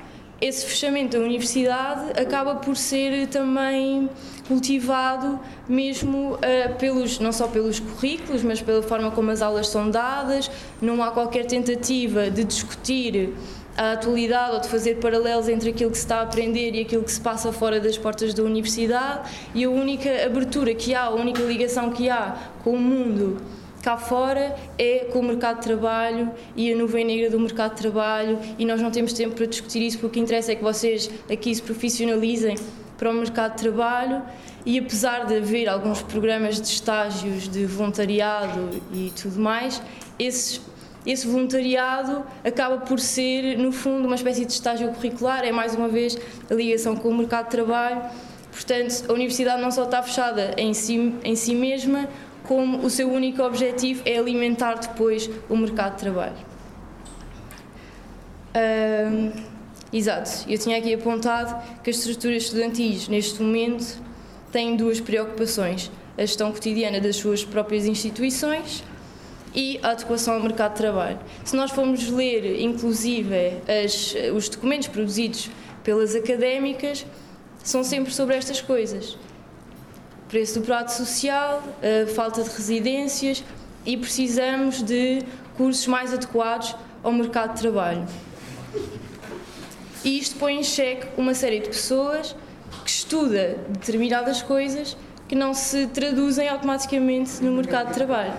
esse fechamento da universidade acaba por ser também cultivado mesmo uh, pelos não só pelos currículos, mas pela forma como as aulas são dadas. Não há qualquer tentativa de discutir a atualidade ou de fazer paralelos entre aquilo que se está a aprender e aquilo que se passa fora das portas da universidade. E a única abertura que há, a única ligação que há com o mundo cá fora é com o mercado de trabalho e a nuvem negra do mercado de trabalho e nós não temos tempo para discutir isso porque o que interessa é que vocês aqui se profissionalizem para o mercado de trabalho e apesar de haver alguns programas de estágios de voluntariado e tudo mais, esses, esse voluntariado acaba por ser, no fundo, uma espécie de estágio curricular, é mais uma vez a ligação com o mercado de trabalho. Portanto, a universidade não só está fechada em si, em si mesma, como o seu único objetivo é alimentar depois o mercado de trabalho. Um, exato, eu tinha aqui apontado que as estruturas estudantis, neste momento, têm duas preocupações: a gestão cotidiana das suas próprias instituições e a adequação ao mercado de trabalho. Se nós formos ler, inclusive, as, os documentos produzidos pelas académicas, são sempre sobre estas coisas preço do prato social, falta de residências e precisamos de cursos mais adequados ao mercado de trabalho. E isto põe em xeque uma série de pessoas que estuda determinadas coisas que não se traduzem automaticamente no mercado de trabalho.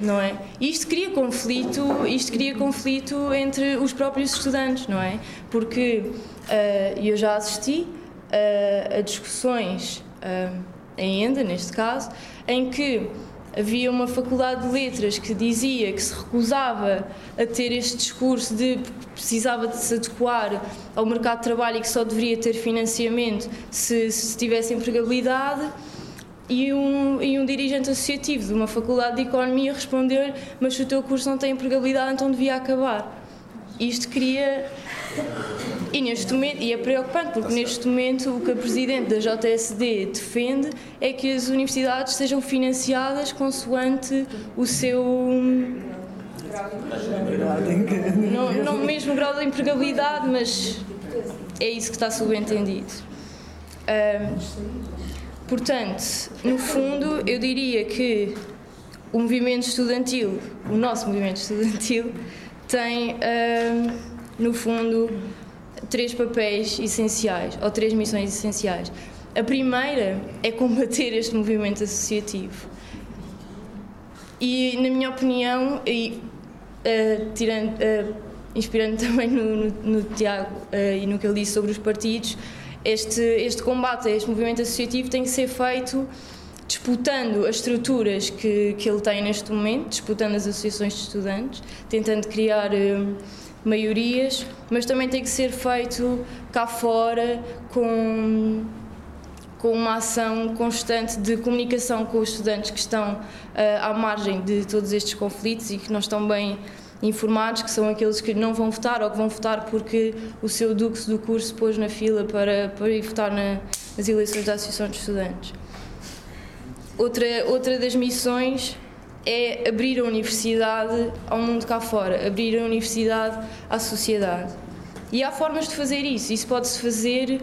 Não é? Isto cria conflito, isto cria conflito entre os próprios estudantes, não é? Porque uh, eu já assisti uh, a discussões em ENDA, neste caso, em que havia uma faculdade de letras que dizia que se recusava a ter este discurso de precisava de se adequar ao mercado de trabalho e que só deveria ter financiamento se, se tivesse empregabilidade. E um, e um dirigente associativo de uma faculdade de economia respondeu mas se o teu curso não tem empregabilidade então devia acabar. Isto cria e neste momento, e é preocupante porque neste momento o que a Presidente da JSD defende é que as universidades sejam financiadas consoante o seu não, não mesmo grau de empregabilidade, mas é isso que está subentendido. Um, portanto, no fundo, eu diria que o movimento estudantil, o nosso movimento estudantil, tem, um, no fundo, três papéis essenciais, ou três missões essenciais. A primeira é combater este movimento associativo. E, na minha opinião, e, uh, tirando, uh, inspirando também no, no, no Tiago uh, e no que ele disse sobre os partidos, este, este combate a este movimento associativo tem que ser feito disputando as estruturas que, que ele tem neste momento, disputando as associações de estudantes, tentando criar maiorias, mas também tem que ser feito cá fora com com uma ação constante de comunicação com os estudantes que estão uh, à margem de todos estes conflitos e que não estão bem informados, que são aqueles que não vão votar ou que vão votar porque o seu duque do curso pôs na fila para, para ir votar na, nas eleições da Associação de Estudantes. Outra, outra das missões é abrir a universidade ao mundo cá fora, abrir a universidade à sociedade. E há formas de fazer isso. Isso pode-se fazer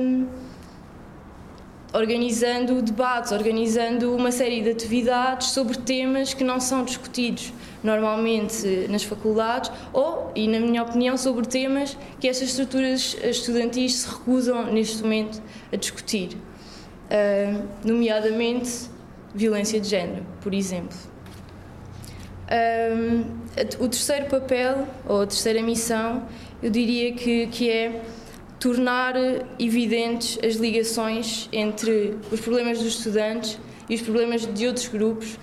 hum, organizando debates, organizando uma série de atividades sobre temas que não são discutidos normalmente nas faculdades ou, e na minha opinião, sobre temas que estas estruturas estudantis se recusam neste momento a discutir, hum, nomeadamente violência de género, por exemplo. Um, o terceiro papel, ou a terceira missão, eu diria que, que é tornar evidentes as ligações entre os problemas dos estudantes e os problemas de outros grupos,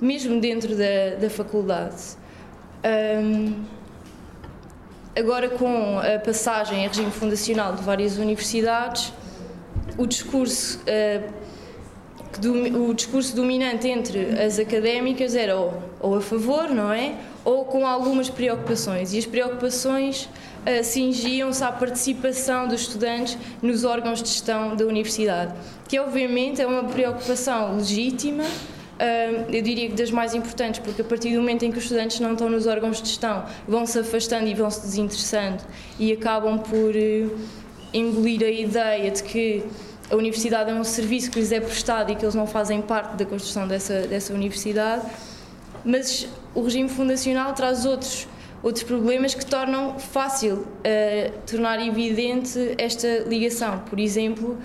mesmo dentro da, da faculdade. Um, agora, com a passagem a regime fundacional de várias universidades, o discurso uh, o discurso dominante entre as académicas era ou, ou, a favor, não é? Ou com algumas preocupações. E as preocupações uh, cingiam-se à participação dos estudantes nos órgãos de gestão da universidade, que obviamente é uma preocupação legítima. Uh, eu diria que das mais importantes, porque a partir do momento em que os estudantes não estão nos órgãos de gestão, vão se afastando e vão se desinteressando e acabam por uh, engolir a ideia de que a universidade é um serviço que lhes é prestado e que eles não fazem parte da construção dessa, dessa universidade, mas o regime fundacional traz outros, outros problemas que tornam fácil uh, tornar evidente esta ligação. Por exemplo,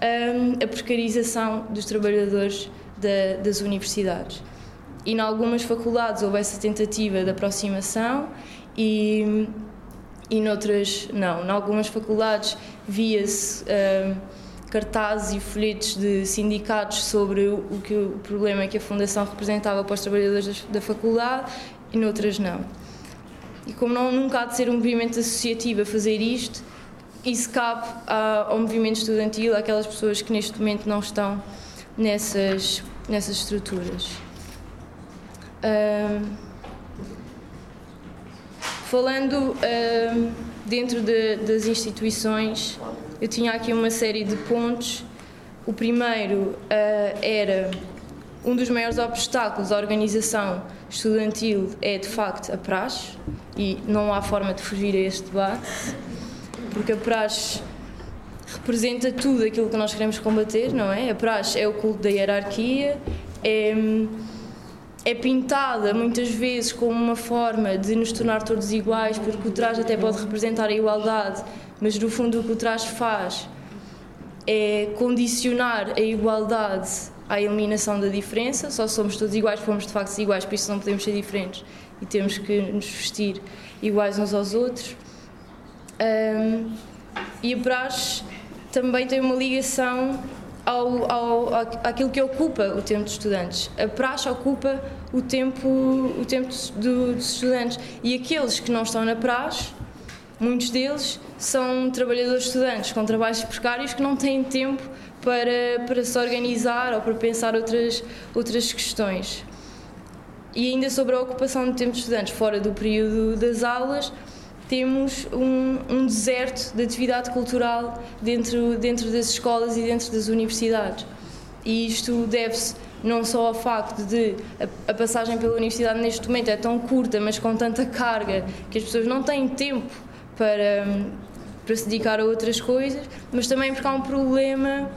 um, eh, a precarização dos trabalhadores da, das universidades. E em algumas faculdades houve essa tentativa de aproximação e, e noutras não. Em algumas faculdades via-se. Uh, cartazes e folhetos de sindicatos sobre o, que o problema que a Fundação representava para os trabalhadores da, faculdade e noutras não. E como não, nunca há de ser um movimento associativo a fazer isto, isso cabe ao movimento estudantil, àquelas pessoas que neste momento não estão nessas, nessas estruturas. falando dentro de, das instituições, eu tinha aqui uma série de pontos. O primeiro uh, era um dos maiores obstáculos à organização estudantil é de facto a praxe e não há forma de fugir a este debate, porque a praxe representa tudo aquilo que nós queremos combater, não é? A praxe é o culto da hierarquia, é, é pintada muitas vezes como uma forma de nos tornar todos iguais, porque o traje até pode representar a igualdade, mas no fundo o que o traje faz é condicionar a igualdade à eliminação da diferença. Só somos todos iguais, fomos de facto iguais, por isso não podemos ser diferentes e temos que nos vestir iguais uns aos outros. Um, e a praxe também tem uma ligação ao, ao, àquilo que ocupa o tempo dos estudantes. A praxe ocupa o tempo, o tempo do, dos estudantes e aqueles que não estão na praxe, muitos deles são trabalhadores estudantes com trabalhos precários que não têm tempo para, para se organizar ou para pensar outras, outras questões. E ainda sobre a ocupação do tempo dos estudantes fora do período das aulas, temos um, um, deserto de atividade cultural dentro, dentro das escolas e dentro das universidades. E isto deve-se não só ao facto de a, passagem pela universidade neste momento é tão curta, mas com tanta carga que as pessoas não têm tempo para, para se dedicar a outras coisas, mas também porque há um problema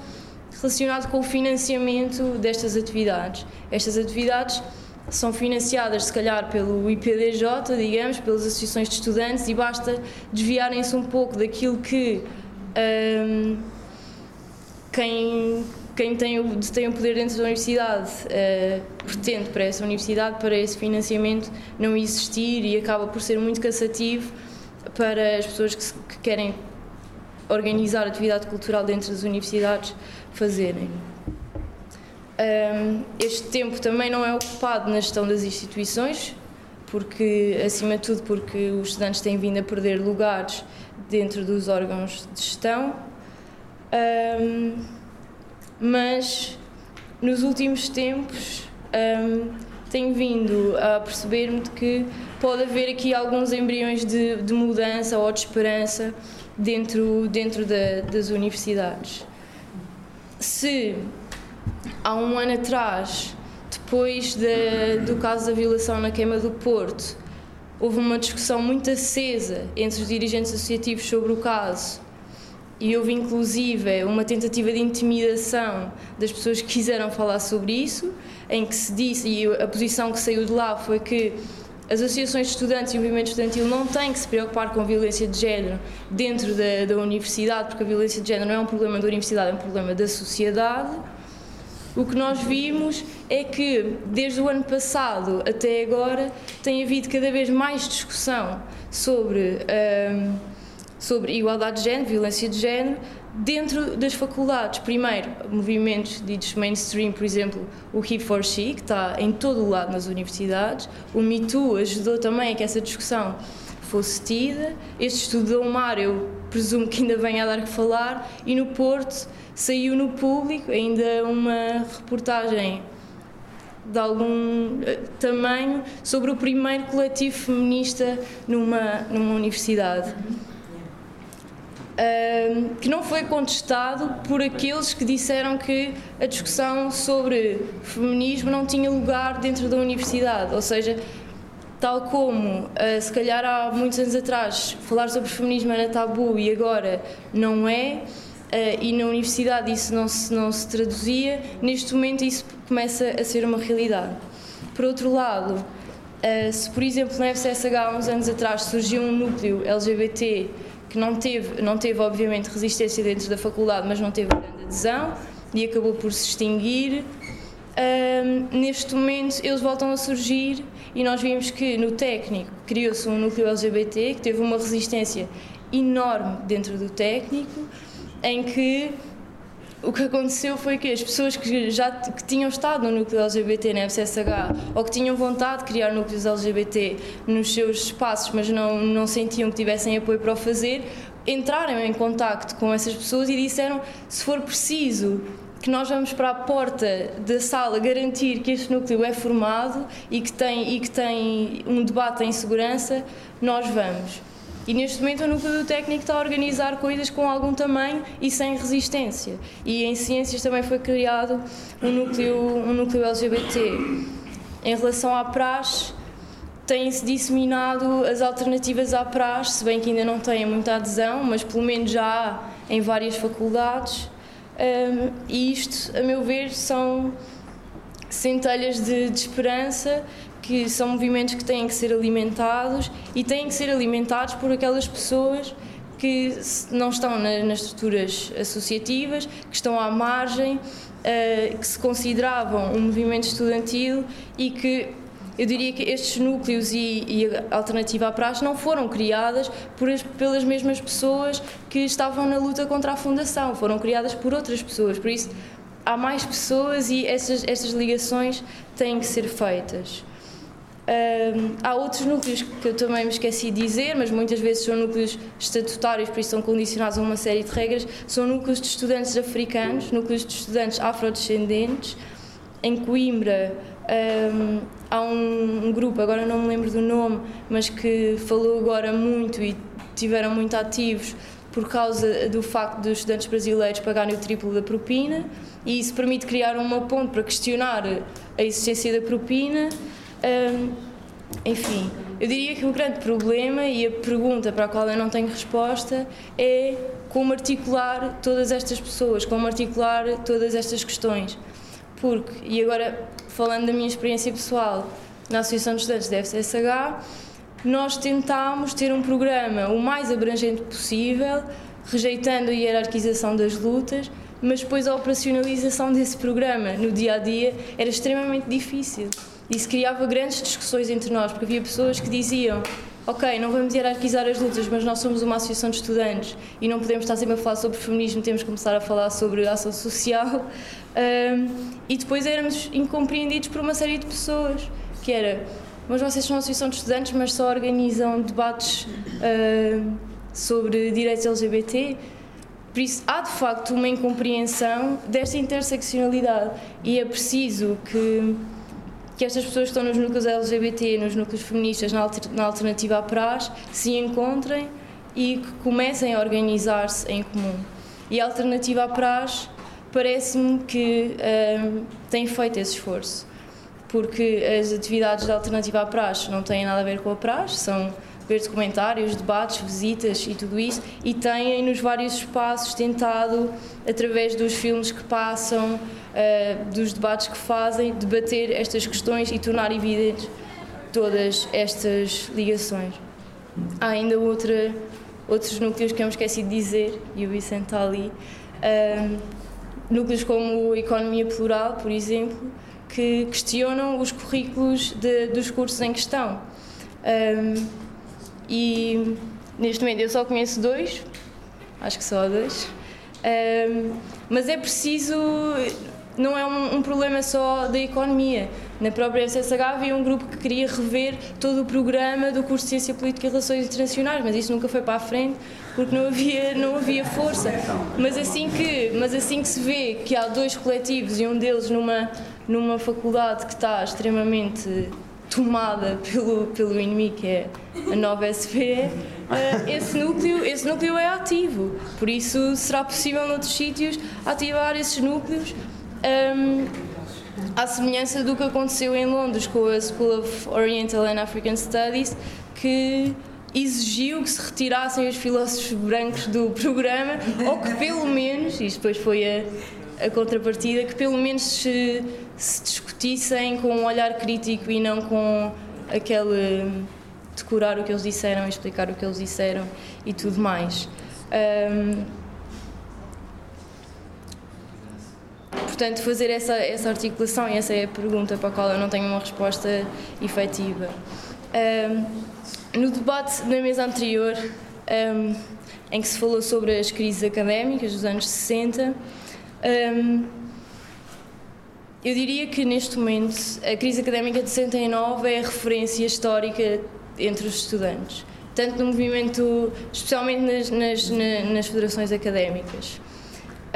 relacionado com o financiamento destas atividades. Estas atividades são financiadas, se calhar, pelo IPDJ, digamos, pelas associações de estudantes, e basta desviarem-se um pouco daquilo que um, quem, quem tem, o, tem o poder dentro da universidade uh, pretende para essa universidade, para esse financiamento não existir e acaba por ser muito cansativo para as pessoas que, que querem organizar atividade cultural dentro das universidades fazerem. Um, este tempo também não é ocupado na gestão das instituições, porque, acima de tudo, porque os estudantes têm vindo a perder lugares dentro dos órgãos de gestão. Um, mas nos últimos tempos um, tenho vindo a perceber-me de que pode haver aqui alguns embriões de, de mudança ou de esperança dentro, dentro da, das universidades. Se há um ano atrás, depois de, do caso da violação na queima do Porto, houve uma discussão muito acesa entre os dirigentes associativos sobre o caso. E houve inclusive uma tentativa de intimidação das pessoas que quiseram falar sobre isso, em que se disse, e a posição que saiu de lá foi que as associações de estudantes e o movimento estudantil não têm que se preocupar com violência de género dentro da, da universidade, porque a violência de género não é um problema da universidade, é um problema da sociedade o que nós vimos é que, desde o ano passado até agora, tem havido cada vez mais discussão sobre, um, sobre igualdade de género, violência de género, dentro das faculdades. Primeiro, movimentos ditos mainstream, por exemplo, o He for She, que está em todo o lado nas universidades. O Me Too ajudou também a que essa discussão fosse tida. Este estudo da UMAR, eu presumo que ainda venha a dar que falar. E no Porto saiu no público ainda uma reportagem de algum eh, tamanho sobre o primeiro coletivo feminista numa, numa universidade. Que não foi contestado por aqueles que disseram que a discussão sobre feminismo não tinha lugar dentro da universidade, ou seja, tal como uh, se calhar há muitos anos atrás falar sobre feminismo era tabu e agora não é, Uh, e na universidade isso não se, não se traduzia, neste momento isso começa a ser uma realidade. Por outro lado, uh, se por exemplo na FCSH há uns anos atrás surgiu um núcleo LGBT que não teve, não teve obviamente resistência dentro da faculdade, mas não teve grande adesão e acabou por se extinguir, neste momento eles voltam a surgir e nós vimos que no técnico criou-se um núcleo LGBT que teve uma resistência enorme dentro do técnico, em que o que aconteceu foi que as pessoas que já que tinham estado no núcleo LGBT na FCSH ou que tinham vontade de criar núcleos LGBT nos seus espaços, mas não, não sentiam que tivessem apoio para o fazer, entraram em contacto com essas pessoas e disseram: se for preciso que nós vamos para a porta da sala garantir que este núcleo é formado e que tem, e que tem um debate em segurança, nós vamos. E neste momento o núcleo do técnico está a organizar coisas com algum tamanho e sem resistência. E em ciências também foi criado um núcleo, um núcleo LGBT. Em relação à praxe, têm-se disseminado as alternativas à praxe, se bem que ainda não têm muita adesão, mas pelo menos já há em várias faculdades. Um, e isto, a meu ver, são centelhas de, de esperança que são movimentos que têm que ser alimentados e têm que ser alimentados por aquelas pessoas que não estão nas estruturas associativas, que estão à margem, eh, que se consideravam um movimento estudantil e que eu diria que estes núcleos e, e a alternativa à praxe não foram criadas por, pelas mesmas pessoas que estavam na luta contra a fundação, foram criadas por outras pessoas. Por isso, há mais pessoas e essas, essas ligações têm que ser feitas. Há outros núcleos que eu também me esqueci de dizer, mas muitas vezes são núcleos estatutários, por isso são condicionados a uma série de regras. São núcleos de estudantes africanos, núcleos de estudantes afrodescendentes. Em Coimbra um, há um, um, grupo, agora não me lembro do nome, mas que falou agora muito e tiveram muito ativos por causa do facto dos estudantes brasileiros pagarem o triplo da propina e isso permite criar uma ponte para questionar a existência da propina um, enfim, eu diria que o grande problema e a pergunta para a qual eu não tenho resposta é como articular todas estas pessoas, como articular todas estas questões. Porque, e agora falando da minha experiência pessoal na Associação de Estudantes da FCSH, nós tentámos ter um programa o mais abrangente possível, rejeitando a hierarquização das lutas, mas depois a operacionalização desse programa no dia a dia era extremamente difícil. Isso criava grandes discussões entre nós, porque havia pessoas que diziam ok, não vamos hierarquizar as lutas, mas nós somos uma associação de estudantes e não podemos estar sempre a falar sobre feminismo, temos que começar a falar sobre ação social. Um, e depois éramos incompreendidos por uma série de pessoas, que era, mas vocês são associação de estudantes, mas só organizam debates uh, sobre direitos LGBT. Por isso, há de facto uma incompreensão desta interseccionalidade e é preciso que que estas pessoas que estão nos núcleos LGBT, nos núcleos feministas, na, alter, na alternativa à praxe, se encontrem e que comecem a organizar-se em comum. E a alternativa à praxe parece-me que um, tem feito esse esforço, porque as atividades da alternativa à praxe não têm nada a ver com a praxe, são ver documentários, debates, visitas e tudo isso, e têm nos vários espaços tentado, através dos filmes que passam, uh, dos debates que fazem, debater estas questões e tornar evidentes todas estas ligações. Há ainda outra, outros núcleos que eu me esqueci de dizer, e o Vicente está ali, uh, núcleos como economia plural, por exemplo, que questionam os currículos de, dos cursos em questão. Um, e neste momento eu só conheço dois, acho que só dois, um, mas é preciso, não é um, um, problema só da economia. Na própria FCSH havia um grupo que queria rever todo o programa do curso de Ciência Política e Relações Internacionais, mas isso nunca foi para a frente porque não havia, não havia força. Mas assim, que, mas assim que se vê que há dois coletivos e um deles numa, numa faculdade que está extremamente tomada pelo, pelo inimigo, que é a nova uh, eh, esse, núcleo, esse núcleo é ativo. Por isso, será possível noutros sítios ativar esses núcleos. Um, ehm, à semelhança do que aconteceu em Londres com a School of Oriental and African Studies, que exigiu que se retirassem os filósofos brancos do programa, ou que pelo menos, isto depois foi a, a contrapartida, que pelo menos se, se discutissem com um olhar crítico e não com aquele decorar o que eles disseram, explicar o que eles disseram e tudo mais. Um, portanto, fazer essa, essa articulação, e essa é a pergunta para a qual eu não tenho uma resposta efetiva. Um, no debate na mesa anterior, um, em que se falou sobre as crises académicas dos anos 60, eu diria que neste momento a crise académica de 69 é a referência histórica entre os estudantes, tanto no movimento, especialmente nas, nas, nas federações académicas.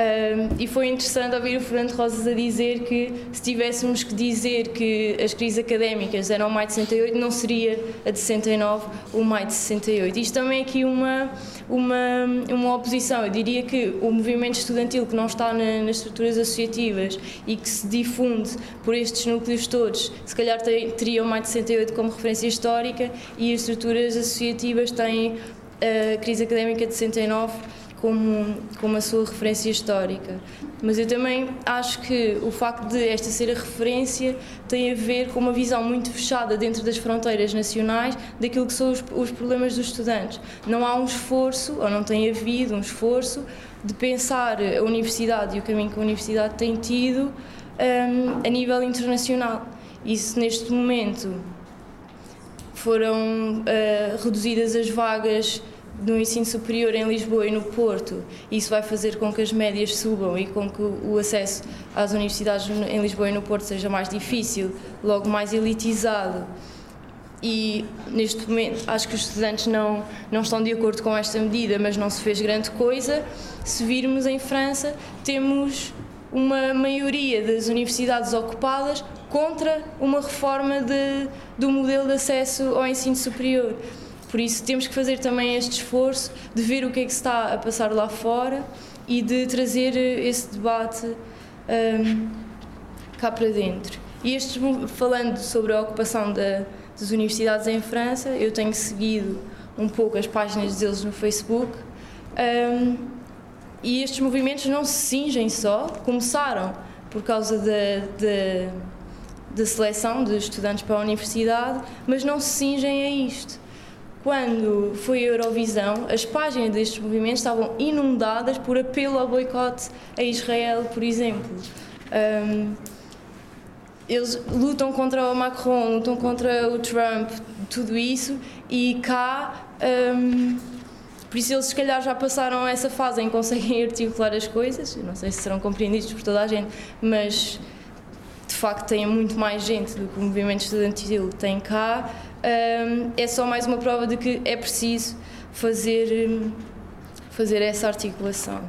Um, e foi interessante ouvir o Fernando Rosas a dizer que se tivéssemos que dizer que as crises académicas eram o maio de 68, não seria a de 69 o maio de 68. Isto também é aqui uma, uma, uma oposição. Eu diria que o movimento estudantil que não está na, nas estruturas associativas e que se difunde por estes núcleos todos, se calhar teria o maio de 68 como referência histórica e as estruturas associativas têm a crise académica de 69 como, como a sua referência histórica. Mas eu também acho que o facto de esta ser a referência tem a ver com uma visão muito fechada dentro das fronteiras nacionais daquilo que são os, os problemas dos estudantes. Não há um esforço, ou não tem havido um esforço, de pensar a universidade e o caminho que a universidade tem tido um, a nível internacional. Isso, neste momento, foram uh, reduzidas as vagas do ensino superior em Lisboa e no Porto, isso vai fazer com que as médias subam e com que o acesso às universidades em Lisboa e no Porto seja mais difícil, logo mais elitizado. E neste momento acho que os estudantes não, não estão de acordo com esta medida, mas não se fez grande coisa. Se virmos em França, temos uma maioria das universidades ocupadas contra uma reforma de, do modelo de acesso ao ensino superior. Por isso temos que fazer também este esforço de ver o que é que se está a passar lá fora e de trazer esse debate um, cá para dentro. E este, falando sobre a ocupação da, das universidades em França, eu tenho seguido um pouco as páginas deles no Facebook um, e estes movimentos não se cingem só, começaram por causa da, da seleção de estudantes para a universidade, mas não se cingem a isto quando foi a Eurovisão, as páginas destes movimentos estavam inundadas por apelo ao boicote a Israel, por exemplo. Um, eles lutam contra o Macron, lutam contra o Trump, tudo isso, e cá, um, por isso eles se calhar já passaram essa fase em que conseguem articular as coisas, não sei se serão compreendidos por toda a gente, mas de facto têm muito mais gente do que o movimento estudantil tem cá um, é só mais uma prova de que é preciso fazer, fazer essa articulação.